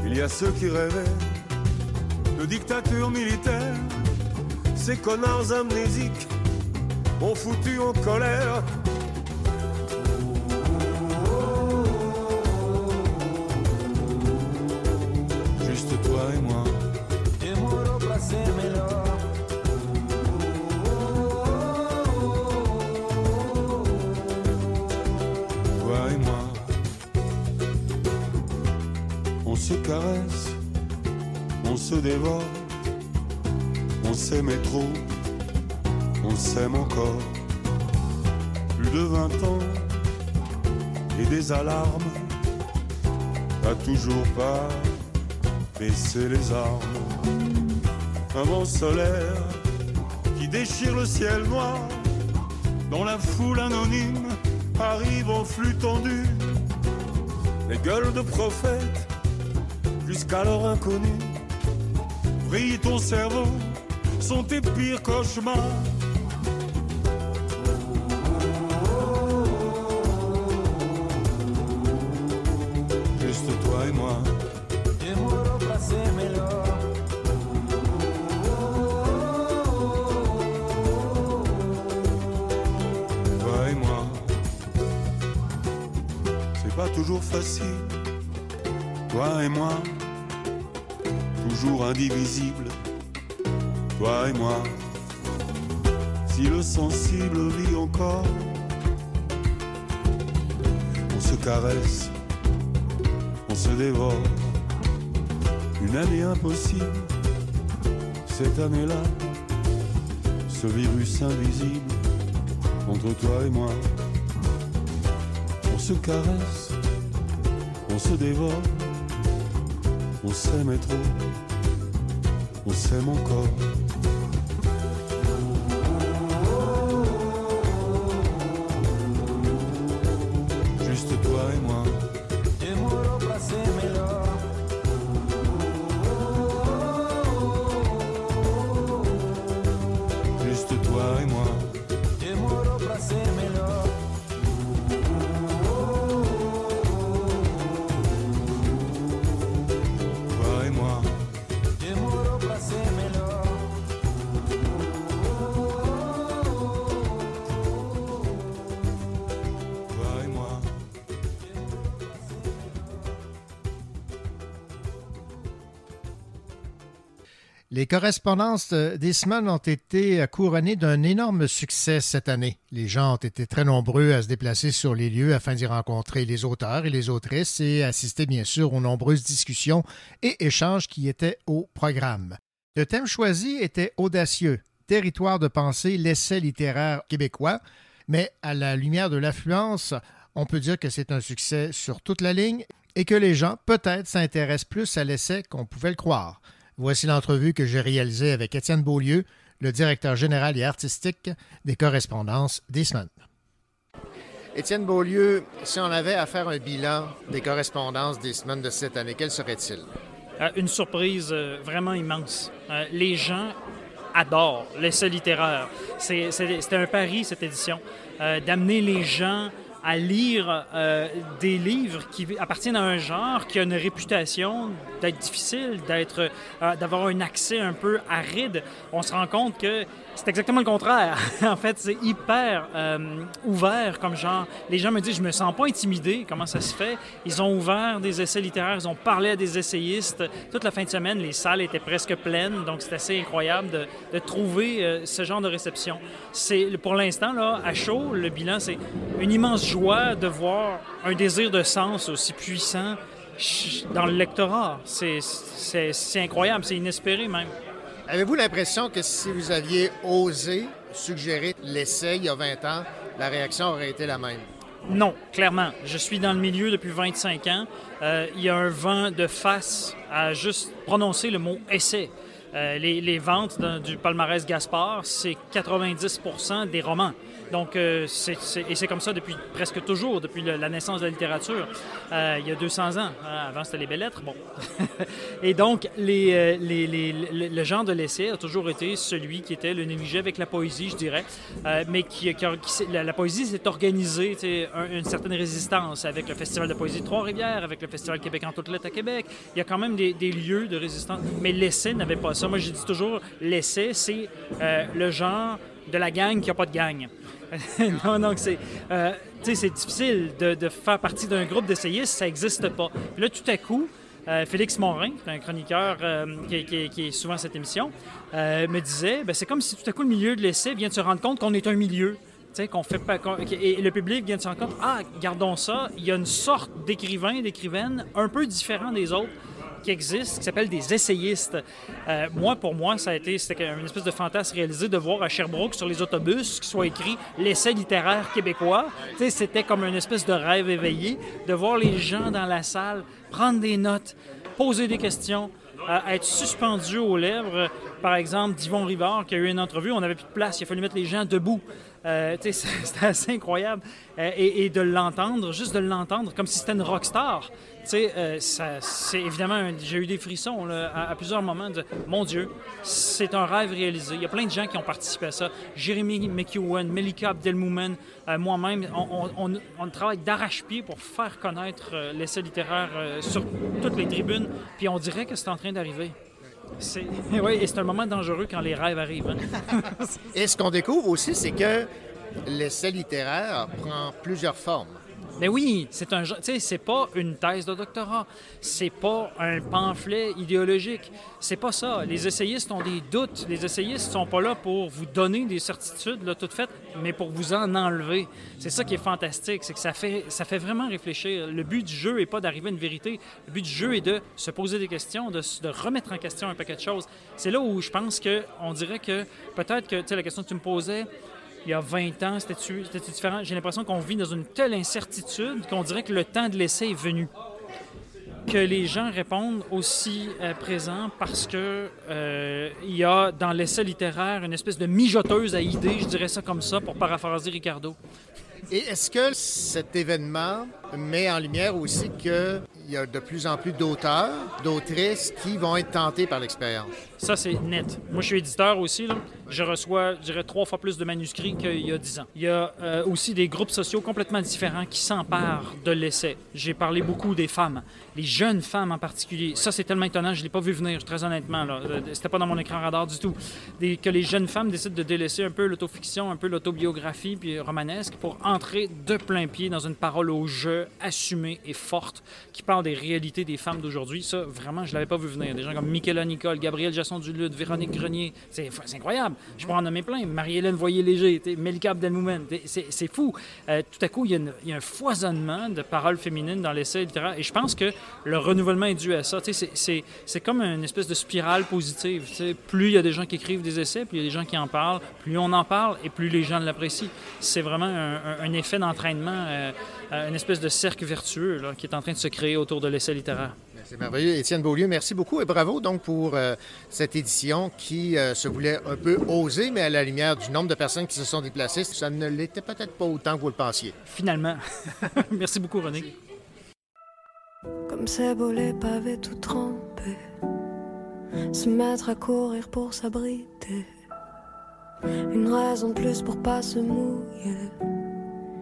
Il y a ceux qui rêvaient de dictature militaire. Ces connards amnésiques ont foutu en colère. Alarmes, pas toujours pas baisser les armes. Un vent solaire qui déchire le ciel noir, dans la foule anonyme arrive en flux tendu. Les gueules de prophètes, jusqu'alors inconnues, brille ton cerveau, sont tes pires cauchemars. Caresse, on se dévore. Une année impossible, cette année-là, ce virus invisible entre toi et moi. On se caresse, on se dévore, on s'aimait trop, on s'aime encore. Les correspondances euh, des semaines ont été couronnées d'un énorme succès cette année. Les gens ont été très nombreux à se déplacer sur les lieux afin d'y rencontrer les auteurs et les autrices et assister bien sûr aux nombreuses discussions et échanges qui étaient au programme. Le thème choisi était audacieux, territoire de pensée, l'essai littéraire québécois, mais à la lumière de l'affluence, on peut dire que c'est un succès sur toute la ligne et que les gens peut-être s'intéressent plus à l'essai qu'on pouvait le croire. Voici l'entrevue que j'ai réalisée avec Étienne Beaulieu, le directeur général et artistique des correspondances des semaines. Étienne Beaulieu, si on avait à faire un bilan des correspondances des semaines de cette année, quel serait-il? Euh, une surprise euh, vraiment immense. Euh, les gens adorent l'essai littéraire. C'était un pari, cette édition, d'amener les gens à lire euh, des livres qui appartiennent à un genre qui a une réputation d'être difficile, d'être, euh, d'avoir un accès un peu aride. On se rend compte que c'est exactement le contraire. en fait, c'est hyper euh, ouvert comme genre. Les gens me disent, je me sens pas intimidé. Comment ça se fait? Ils ont ouvert des essais littéraires, ils ont parlé à des essayistes. Toute la fin de semaine, les salles étaient presque pleines, donc c'est assez incroyable de, de trouver ce genre de réception. C'est, pour l'instant, là, à chaud, le bilan, c'est une immense joie de voir un désir de sens aussi puissant dans le lectorat. C'est, incroyable, c'est inespéré même. Avez-vous l'impression que si vous aviez osé suggérer l'essai il y a 20 ans, la réaction aurait été la même? Non, clairement. Je suis dans le milieu depuis 25 ans. Euh, il y a un vent de face à juste prononcer le mot essai. Euh, les, les ventes du palmarès Gaspard, c'est 90% des romans. Donc, euh, et c'est comme ça depuis presque toujours, depuis la naissance de la littérature, euh, il y a 200 ans. Hein, avant, c'était les belles lettres. Bon. et donc, les, euh, les- les- le, genre de l'essai a toujours été celui qui était le négligé avec la poésie, je dirais, euh, mais qui, la, la poésie s'est organisée, un- une certaine résistance avec le Festival de poésie de Trois-Rivières, avec le Festival Québec en toutes lettres à Québec. Il y a quand même des, des lieux de résistance, mais l'essai n'avait pas ça. Moi, je dis toujours, l'essai, c'est le genre de la gang qui n'a pas de gang. non, donc c'est, euh, difficile de, faire partie d'un groupe d'essayistes, ça n'existe pas. Puis là, tout à coup, euh, Félix Morin, un chroniqueur euh, qui, est souvent à cette émission, euh, me disait, ben, c'est comme si tout à coup le milieu de l'essai vient de se rendre compte qu'on est un milieu. Fait pas, et le public vient de se rendre compte, ah, gardons ça, il y a une sorte d'écrivain, d'écrivaine un peu différent des autres qui existe, qui s'appelle des essayistes. Euh, moi, pour moi, ça a été c'était une espèce de fantasme réalisé de voir à Sherbrooke sur les autobus qui soit écrit l'essai littéraire québécois. C'était comme une espèce de rêve éveillé de voir les gens dans la salle prendre des notes, poser des questions, euh, être suspendus aux lèvres. Par exemple, d'Yvon Rivard qui a eu une entrevue, on n'avait plus de place, il a fallu mettre les gens debout. Euh, c'était assez incroyable. Euh, et, et de l'entendre, juste de l'entendre, comme si c'était une rockstar. Euh, c'est évidemment, j'ai eu des frissons à, plusieurs moments de mon Dieu, c'est un rêve réalisé. Il y a plein de gens qui ont participé à ça. Jérémy McEwen, Melika Abdelmoumen, euh, moi-même, on, travaille d'arrache-pied pour faire connaître euh, l'essai littéraire sur toutes les tribunes. Puis on dirait que c'est en train d'arriver. Oui, et c'est un moment dangereux quand les rêves arrivent. hein. Et ce qu'on découvre aussi, c'est que l'essai littéraire prend plusieurs formes. Mais oui, c'est un tu sais, c'est pas une thèse de doctorat, c'est pas un pamphlet idéologique, c'est pas ça. Les essayistes ont des doutes, les essayistes sont pas là pour vous donner des certitudes là toutes faites, mais pour vous en enlever. C'est ça qui est fantastique, c'est que ça fait ça fait vraiment réfléchir. Le but du jeu est pas d'arriver à une vérité, le but du jeu est de se poser des questions, de, de remettre en question un paquet de choses. C'est là où je pense que on dirait que peut-être que tu sais la question que tu me posais il y a 20 ans, c'était-tu différent? J'ai l'impression qu'on vit dans une telle incertitude qu'on dirait que le temps de l'essai est venu. Que les gens répondent aussi euh, présents parce que euh, il y a dans l'essai littéraire une espèce de mijoteuse à idées, je dirais ça comme ça, pour paraphraser Ricardo. Et est-ce que cet événement met en lumière aussi qu'il y a de plus en plus d'auteurs, d'autrices qui vont être tentés par l'expérience? Ça, c'est net. Moi, je suis éditeur aussi. Je reçois, je dirais, trois fois plus de manuscrits qu'il y a dix ans. Il y a euh, aussi des groupes sociaux complètement différents qui s'emparent de l'essai. J'ai parlé beaucoup des femmes, les jeunes femmes en particulier. Ça, c'est tellement étonnant, je ne l'ai pas vu venir, très honnêtement. Euh, C'était pas dans mon écran radar du tout. Que les jeunes femmes décident de délaisser un peu l'autofiction, un peu l'autobiographie puis romanesque pour entrer de plein pied dans une parole au jeu assumée et forte qui parle des réalités des femmes d'aujourd'hui. Ça, vraiment, je l'avais pas vu venir. Des gens comme Michaela Nicole, Gabriel Jasson-Duluth, Véronique Grenier, c'est incroyable. Je pourrais en nommer plein. Marie-Hélène Voyer-Léger, Melika Abdelmoumen, c'est fou. Euh, tout à coup, il y, a un foisonnement de paroles féminines dans l'essai littéraire et je pense que le renouvellement est dû à ça. C'est comme une espèce de spirale positive. Plus il y a des gens qui écrivent des essais, plus il y a des gens qui en parlent, plus on en parle et plus les gens l'apprécient. C'est vraiment un, effet d'entraînement, euh, une espèce de cercle vertueux là, qui est en train de se créer autour de l'essai littéraire. C'est merveilleux. Étienne Beaulieu, merci beaucoup et bravo donc pour euh, cette édition qui euh, se voulait un peu osée, mais à la lumière du nombre de personnes qui se sont déplacées, ça ne l'était peut-être pas autant que vous le pensiez. Finalement. Merci beaucoup, René. Comme c'est beau les pavés tout trempés, se mettre à courir pour s'abriter. Une raison de plus pour pas se mouiller.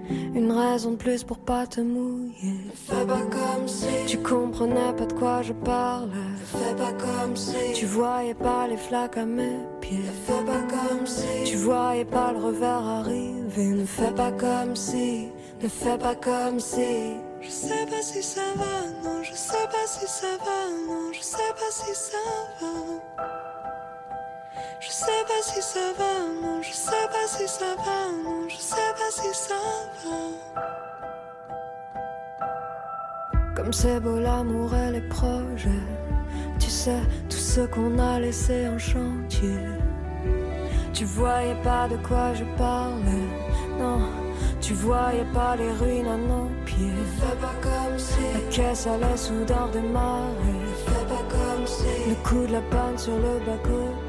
Une raison de plus pour pas te mouiller. Fais pas comme si Tu comprenais pas de quoi je parlais. Fais pas comme si Tu voyais pas les flaques à mes pieds. Fais pas comme si Tu voyais pas le revers arriver. Ne fais pas comme si. Ne fais pas comme si. Je sais pas si ça va, non, je sais pas si ça va, non, je sais pas si ça va. Je sais pas si ça va, non, je sais pas si ça va, non, je sais pas si ça va. Comme c'est beau l'amour et les projets. Tu sais, tout ce qu'on a laissé en chantier. Tu voyais pas de quoi je parlais, non. Tu voyais pas les ruines à nos pieds. Fais pas comme si La caisse allait soudain démarrer. Fais pas comme si Le coup de la panne sur le bas-côté.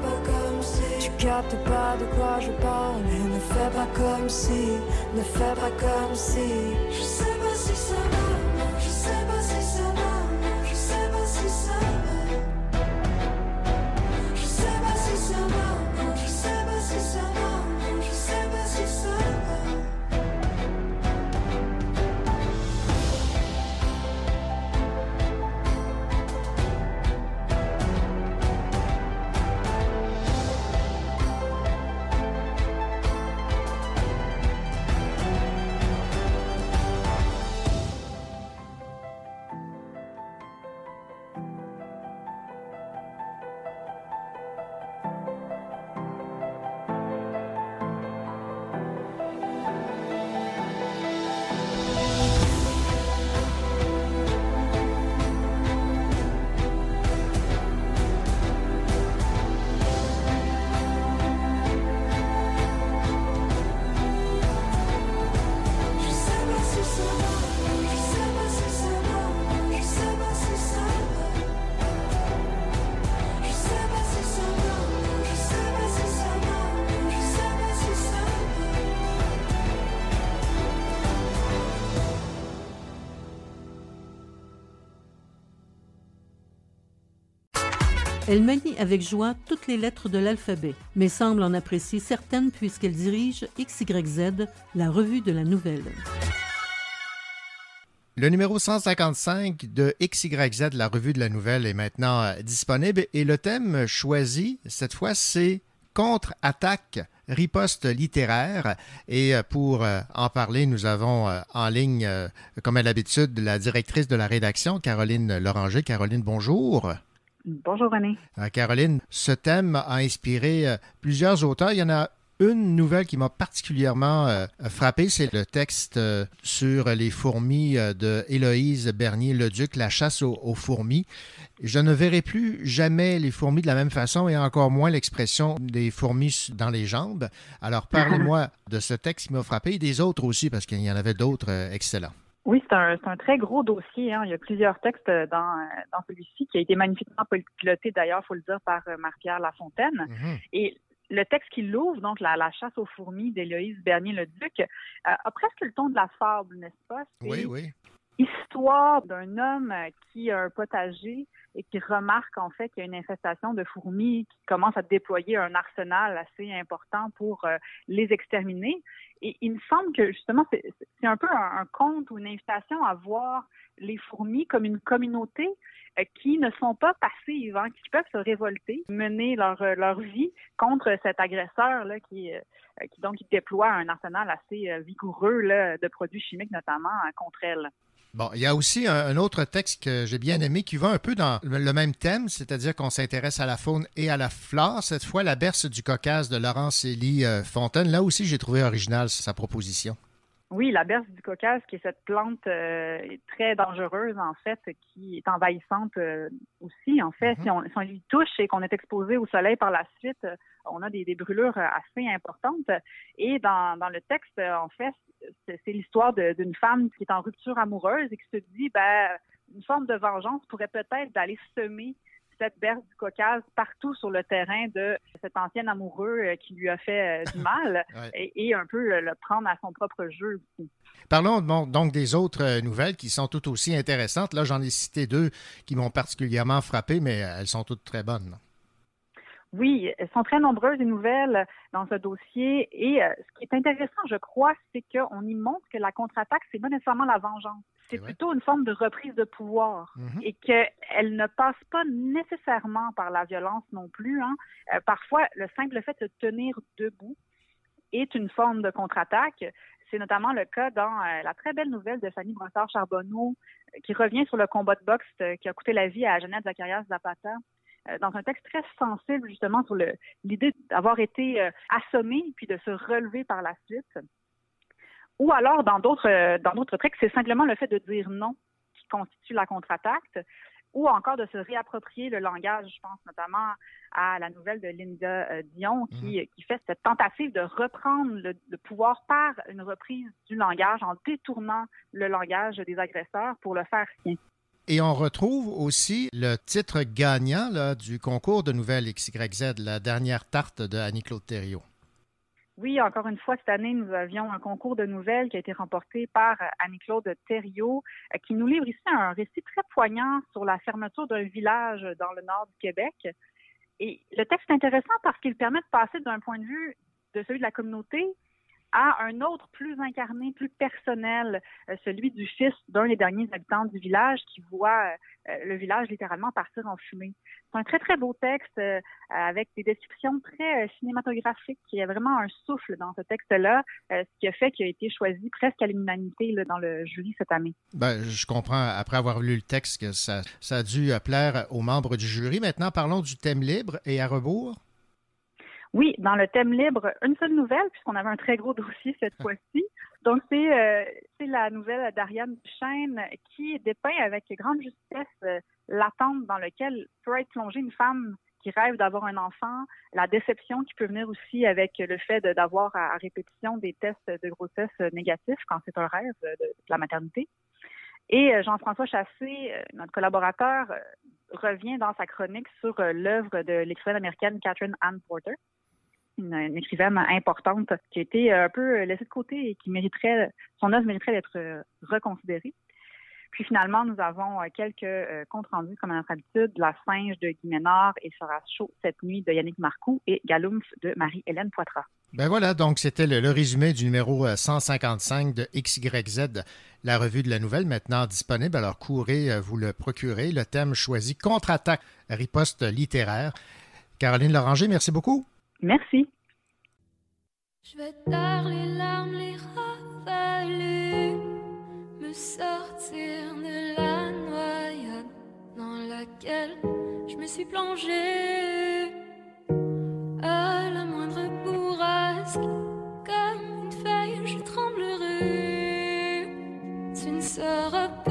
Pas comme si Tu captes pas de quoi je parlais. Ne fais pas comme si, ne fais pas comme si. Je sais pas si ça va, Elle manie avec joie toutes les lettres de l'alphabet, mais semble en apprécier certaines puisqu'elle dirige XYZ, la revue de la nouvelle. Le numéro 155 de XYZ, la revue de la nouvelle, est maintenant euh, disponible et le thème choisi, cette fois, c'est contre-attaque, riposte littéraire. Et euh, pour euh, en parler, nous avons en ligne, comme à l'habitude, la directrice de la rédaction, Caroline Loranger. Caroline, bonjour. Bonjour René. Euh, Caroline, ce thème a inspiré euh, plusieurs auteurs. Il y en a une nouvelle qui m'a particulièrement euh, frappé, c'est le texte euh, sur les fourmis de Héloïse Bernier-Leduc, La chasse aux, fourmis. Je ne verrai plus jamais les fourmis de la même façon et encore moins l'expression des fourmis dans les jambes. Alors parlez-moi de ce texte qui m'a frappé et des autres aussi, parce qu'il y en avait d'autres excellents. Oui, c'est un, très gros dossier. hein. Il y a plusieurs textes dans, euh, dans celui-ci qui a été magnifiquement piloté d'ailleurs, faut le dire, par euh, Marie-Pierre Lafontaine. Et le texte qui l'ouvre, donc la, la chasse aux fourmis d'Héloïse Bernier-le-Duc, euh, a presque le ton de la fable, n'est-ce pas? Oui, oui. Histoire d'un homme qui a un potager et qui remarque en fait qu'il y a une infestation de fourmis qui commence à déployer un arsenal assez important pour euh, les exterminer. Et il me semble que justement c'est un peu un, conte ou une invitation à voir les fourmis comme une communauté euh, qui ne sont pas passives, hein, qui peuvent se révolter, mener leur, euh, vie contre cet agresseur là, qui, donc déploie un arsenal assez vigoureux là, de produits chimiques notamment contre elles. Bon, il y a aussi un, autre texte que j'ai bien aimé qui va un peu dans le le même thème, c'est-à-dire qu'on s'intéresse à la faune et à la flore. Cette fois, la berce du Caucase de Laurence Élie euh, Fontaine. Là aussi, j'ai trouvé original sa proposition. Oui, la berce du Caucase, qui est cette plante euh, très dangereuse, en fait, qui est envahissante euh, aussi. En fait, si, on, si on lui touche et qu'on est exposé au soleil par la suite, euh, on a des, des brûlures euh, assez importantes. Et dans, dans le texte, euh, en fait, c'est l'histoire d'une femme qui est en rupture amoureuse et qui se dit, ben, une forme de vengeance pourrait peut-être d'aller semer cette berce du Caucase partout sur le terrain de cet ancien amoureux euh, qui lui a fait euh, du mal Ouais. et, et un peu euh, le prendre à son propre jeu aussi. Parlons donc des autres nouvelles qui sont tout aussi intéressantes. Là, j'en ai cité deux qui m'ont particulièrement frappé, mais elles sont toutes très bonnes. Oui, elles sont très nombreuses les nouvelles dans ce dossier. Et ce qui est intéressant, je crois, c'est qu'on y montre que la contre-attaque, c'est pas nécessairement la vengeance. C'est plutôt une forme de reprise de pouvoir Mhm. et qu'elle ne passe pas nécessairement par la violence non plus. hein. Euh, parfois, le simple fait de tenir debout est une forme de contre-attaque. C'est notamment le cas dans euh, la très belle nouvelle de Fanny Brossard-Charbonneau euh, qui revient sur le combat de boxe qui a coûté la vie à Jeannette Zacharias Zapata dans un texte très sensible justement sur l'idée d'avoir été assommé puis de se relever par la suite. Ou alors dans d'autres euh, dans d'autres textes, c'est simplement le fait de dire non qui constitue la contre-attaque ou encore de se réapproprier le langage. Je pense notamment à la nouvelle de Linda euh, Dion qui, qui fait cette tentative de reprendre le, le pouvoir par une reprise du langage en détournant le langage des agresseurs pour le faire sien. Et on retrouve aussi le titre gagnant là, du concours de nouvelles XYZ, la dernière tarte de Annie-Claude Thériault. Oui, encore une fois, cette année, nous avions un concours de nouvelles qui a été remporté par euh, Annie-Claude Thériault, euh, qui nous livre ici un récit très poignant sur la fermeture d'un village dans le nord du Québec. Et le texte est intéressant parce qu'il permet de passer d'un point de vue de celui de la communauté à un autre plus incarné, plus personnel, euh, celui du fils d'un des derniers habitants du village qui voit euh, le village littéralement partir en fumée. C'est un très, très beau texte euh, avec des descriptions très cinématographiques. Il y a vraiment un souffle dans ce texte-là, ce qui a fait qu'il a été choisi presque à l'unanimité dans le jury cette année. Ben, je comprends, après avoir lu le texte, que ça, ça a dû plaire aux membres du jury. Maintenant, parlons du thème libre et à rebours. Oui, dans le thème libre, une seule nouvelle, puisqu'on avait un très gros dossier cette fois-ci. Donc, c'est euh, c'est la nouvelle d'Ariane Duchesne qui dépeint avec grande justesse euh, l'attente dans laquelle peut être plongée une femme qui rêve d'avoir un enfant, la déception qui peut venir aussi avec le fait d'avoir à, à répétition des tests de grossesse négatifs quand c'est un rêve de, de la maternité. Et euh, Jean-François Chassé, notre collaborateur, revient dans sa chronique sur l'œuvre de l'écrivaine américaine Catherine Ann Porter, une, écrivaine importante qui a été euh, un peu laissée de côté et qui mériterait, son œuvre mériterait d'être euh, reconsidérée. Puis finalement, nous avons euh, quelques euh, comptes rendus, comme à notre habitude, La Singe de Guy Ménard et Sera chaud cette nuit de Yannick Marcoux et Galoumf de Marie-Hélène Poitras. Ben voilà, donc c'était le, le résumé du numéro euh, 155 de XYZ, la revue de la nouvelle, maintenant disponible. Alors courez, euh, vous le procurez. Le thème choisi, contre-attaque, riposte littéraire. Caroline Loranger, merci beaucoup. Merci. Je vais taire les larmes, les ravaler, me sortir de la noyade dans laquelle je me suis plongée. À la moindre bourrasque, comme une feuille, je tremblerai. Tu ne sauras pas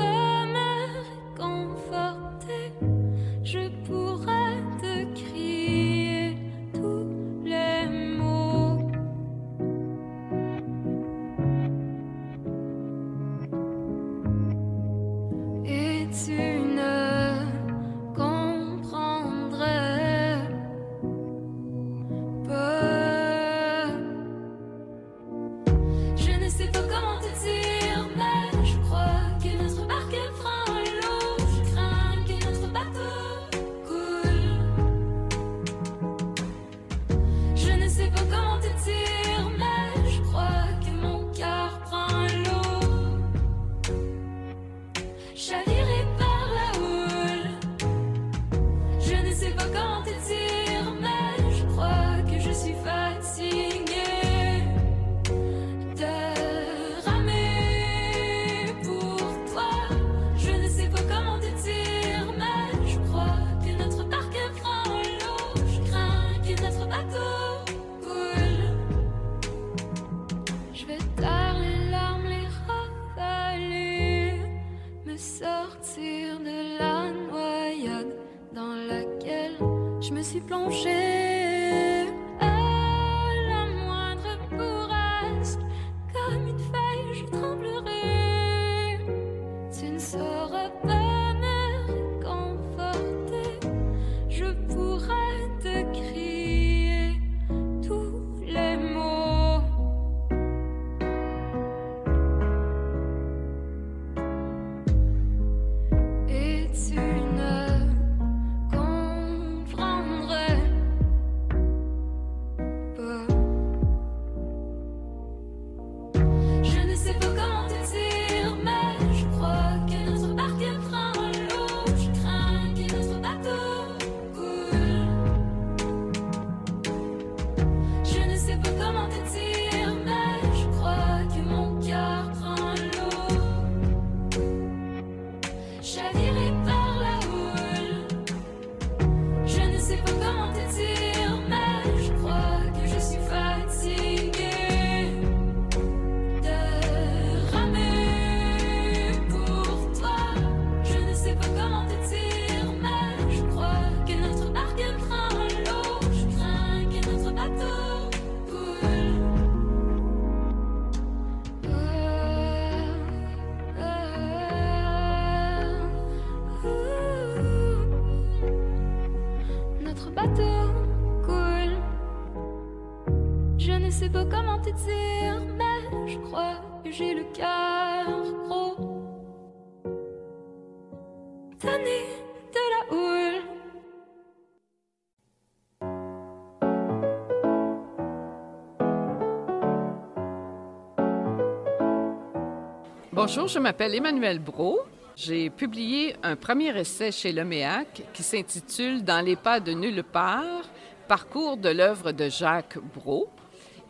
Bonjour, je m'appelle Emmanuel Brault. J'ai publié un premier essai chez Leméac qui s'intitule Dans les pas de nulle part, parcours de l'œuvre de Jacques Brault.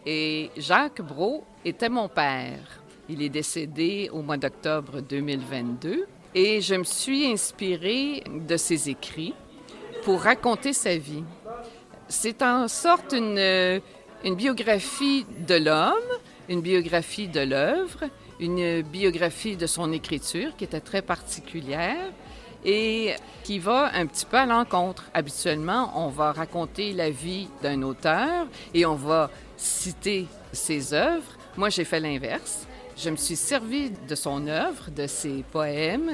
Et Jacques Brault était mon père. Il est décédé au mois d'octobre 2022 et je me suis inspirée de ses écrits pour raconter sa vie. C'est en sorte une, une biographie de l'homme, une biographie de l'œuvre, une biographie de son écriture qui était très particulière et qui va un petit peu à l'encontre. Habituellement, on va raconter la vie d'un auteur et on va citer ses œuvres. Moi, j'ai fait l'inverse. Je me suis servi de son œuvre, de ses poèmes,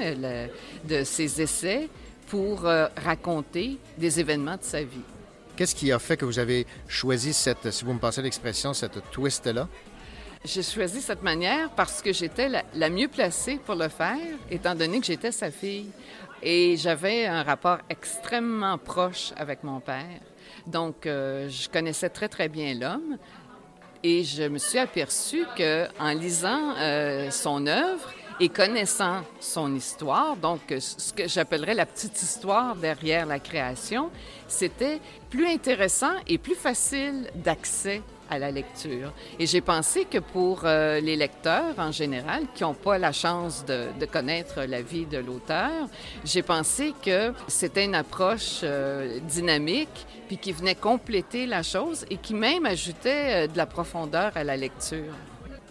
de ses essais pour euh, raconter des événements de sa vie. Qu'est-ce qui a fait que vous avez choisi cette, si vous me passez l'expression, cette twist-là? J'ai choisi cette manière parce que j'étais la, mieux placée pour le faire, étant donné que j'étais sa fille. Et j'avais un rapport extrêmement proche avec mon père. Donc, euh, je connaissais très, très bien l'homme. Et je me suis aperçue que en lisant euh, son œuvre et connaissant son histoire, donc euh, ce que j'appellerais la petite histoire derrière la création, c'était plus intéressant et plus facile d'accès à la lecture. Et j'ai pensé que pour euh, les lecteurs en général, qui n'ont pas la chance de, connaître la vie de l'auteur, j'ai pensé que c'était une approche euh, dynamique, puis qui venait compléter la chose et qui même ajoutait euh, de la profondeur à la lecture.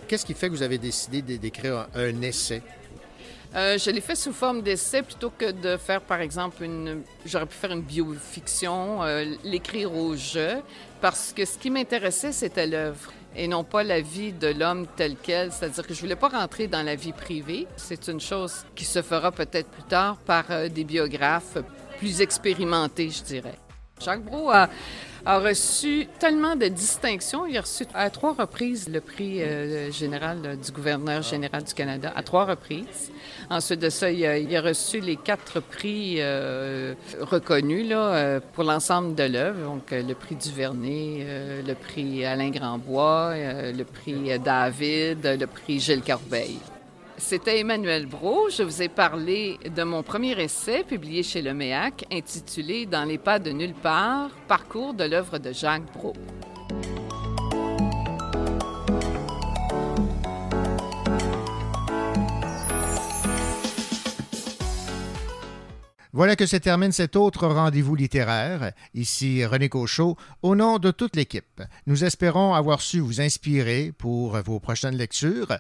Qu'est-ce qui fait que vous avez décidé d'é- d'écrire un essai? Euh, je l'ai fait sous forme d'essai plutôt que de faire, par exemple, une. J'aurais pu faire une biofiction, euh, l'écrire au jeu, parce que ce qui m'intéressait, c'était l'œuvre et non pas la vie de l'homme tel quel. C'est-à-dire que je voulais pas rentrer dans la vie privée. C'est une chose qui se fera peut-être plus tard par euh, des biographes plus expérimentés, je dirais. Jacques Brault a, a reçu tellement de distinctions. Il a reçu à trois reprises le prix euh, général euh, du gouverneur général du Canada, à trois reprises. Ensuite de ça, il a, il a reçu les quatre prix euh, reconnus là, pour l'ensemble de l'œuvre. Donc, le prix Duvernay, euh, le prix Alain Grandbois, le prix David, le prix Gilles Corbeil. C'était Emmanuel Brault. Je vous ai parlé de mon premier essai publié chez Le Méac, intitulé Dans les pas de nulle part, parcours de l'œuvre de Jacques Brault. Voilà que se termine cet autre rendez-vous littéraire. Ici René Cochot, au nom de toute l'équipe. Nous espérons avoir su vous inspirer pour vos prochaines lectures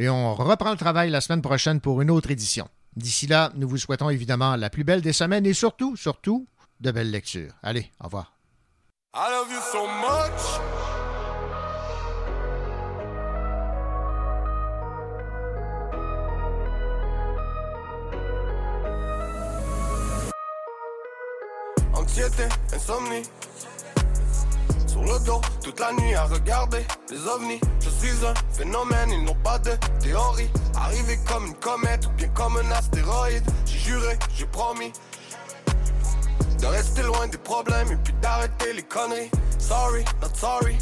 et on reprend le travail la semaine prochaine pour une autre édition. D'ici là, nous vous souhaitons évidemment la plus belle des semaines et surtout, surtout, de belles lectures. Allez, au revoir. I love you so much. Anxiété, insomnie. Sur le dos, toute la nuit à regarder les ovnis. Je suis un phénomène, ils n'ont pas de théorie. Arrivé comme une comète ou bien comme un astéroïde. J'ai juré, j'ai promis. De rester loin des problèmes et puis d'arrêter les conneries. Sorry, not sorry.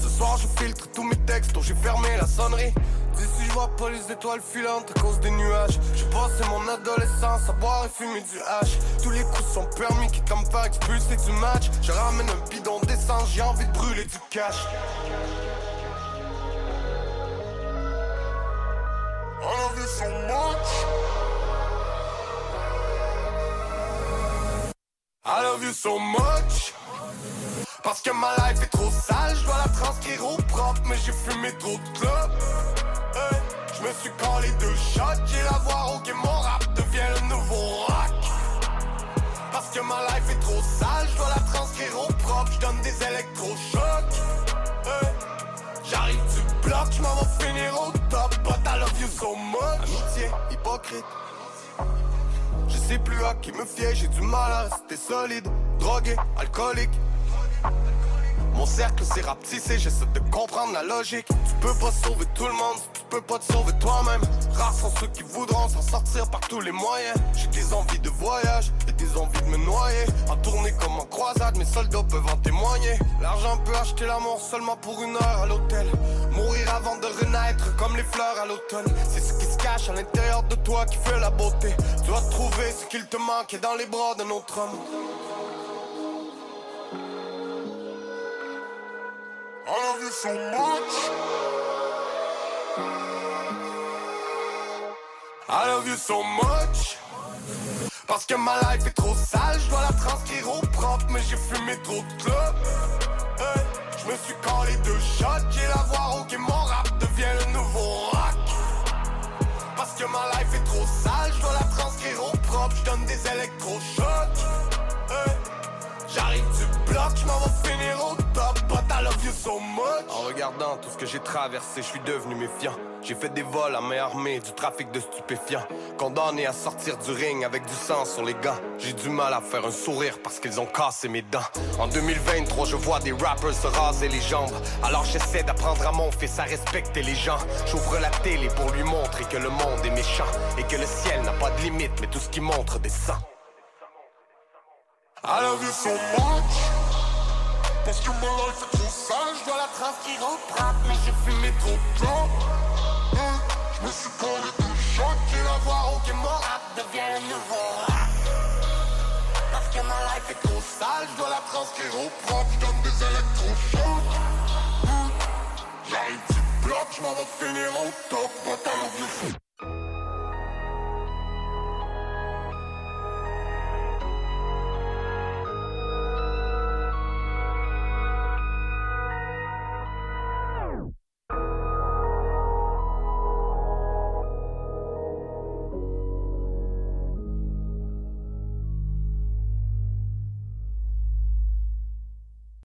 Ce soir, je filtre tous mes textes, dont j'ai fermé la sonnerie. D'ici je vois pas les étoiles filantes à cause des nuages. J'ai passé mon adolescence à boire et fumer du hash. Tous les coups sont permis qui t'aiment pas expulser du match. Je ramène un bidon d'essence, j'ai envie de brûler du cash. On a vu son match. I love you so much Parce que ma life est trop sale, je dois la transcrire au propre Mais j'ai fumé trop de clubs je me suis collé deux shots, j'ai la voix ok, mon rap devient le nouveau rock. Parce que ma life est trop sale, je dois la transcrire au propre, je donne des électrochocs. J'arrive du bloc, je m'en vais finir au top, but I love you so much. Amitié, hypocrite. Je sais plus à qui me fier, j'ai du mal à rester solide. Drogué, alcoolique. Mon cercle s'est rapetissé, j'essaie de comprendre la logique. Tu peux pas sauver tout le monde, tu peux pas te sauver toi-même. Rares sont ceux qui voudront s'en sortir par tous les moyens. J'ai des envies de voyage et des envies de me noyer. En tournée comme en croisade, mes soldats peuvent en témoigner. L'argent peut acheter l'amour seulement pour une heure à l'hôtel. Mourir avant de renaître comme les fleurs à l'automne. C'est ce qui se cache à l'intérieur de toi qui fait la beauté. Tu dois trouver ce qu'il te manque dans les bras d'un autre homme. Love you so much? I love you so much. Parce que ma life est trop sale, je dois la transcrire au propre, mais j'ai fumé trop de clubs. Hey, je me suis collé deux shots, j'ai la voix ok, mon rap devient le nouveau rock. Parce que ma life est trop sale, je dois la transcrire au propre, je donne des électrochocs. Hey, J'arrive du bloc, je m'en vais finir au top, but I love you so much. En regardant tout ce que j'ai traversé, je suis devenu méfiant. J'ai fait des vols à main armée, du trafic de stupéfiants. Condamné à sortir du ring avec du sang sur les gants. J'ai du mal à faire un sourire parce qu'ils ont cassé mes dents. En 2023, je vois des rappers se raser les jambes. Alors j'essaie d'apprendre à mon fils à respecter les gens. J'ouvre la télé pour lui montrer que le monde est méchant. Et que le ciel n'a pas de limite, mais tout ce qui montre descend. I love you so much. Parce que ma life est trop sale, je dois la transcrire au propre, mais j'ai fumé trop de clopes. Hein, Je me suis collé tout shot, j'ai la voix ok, mon rap devient le nouveau rap. Parce que ma life est trop sale, je dois la transcrire au propre, je des électrochocs. Hein, J'arrive du bloc, je m'en vais finir au top, but I love you so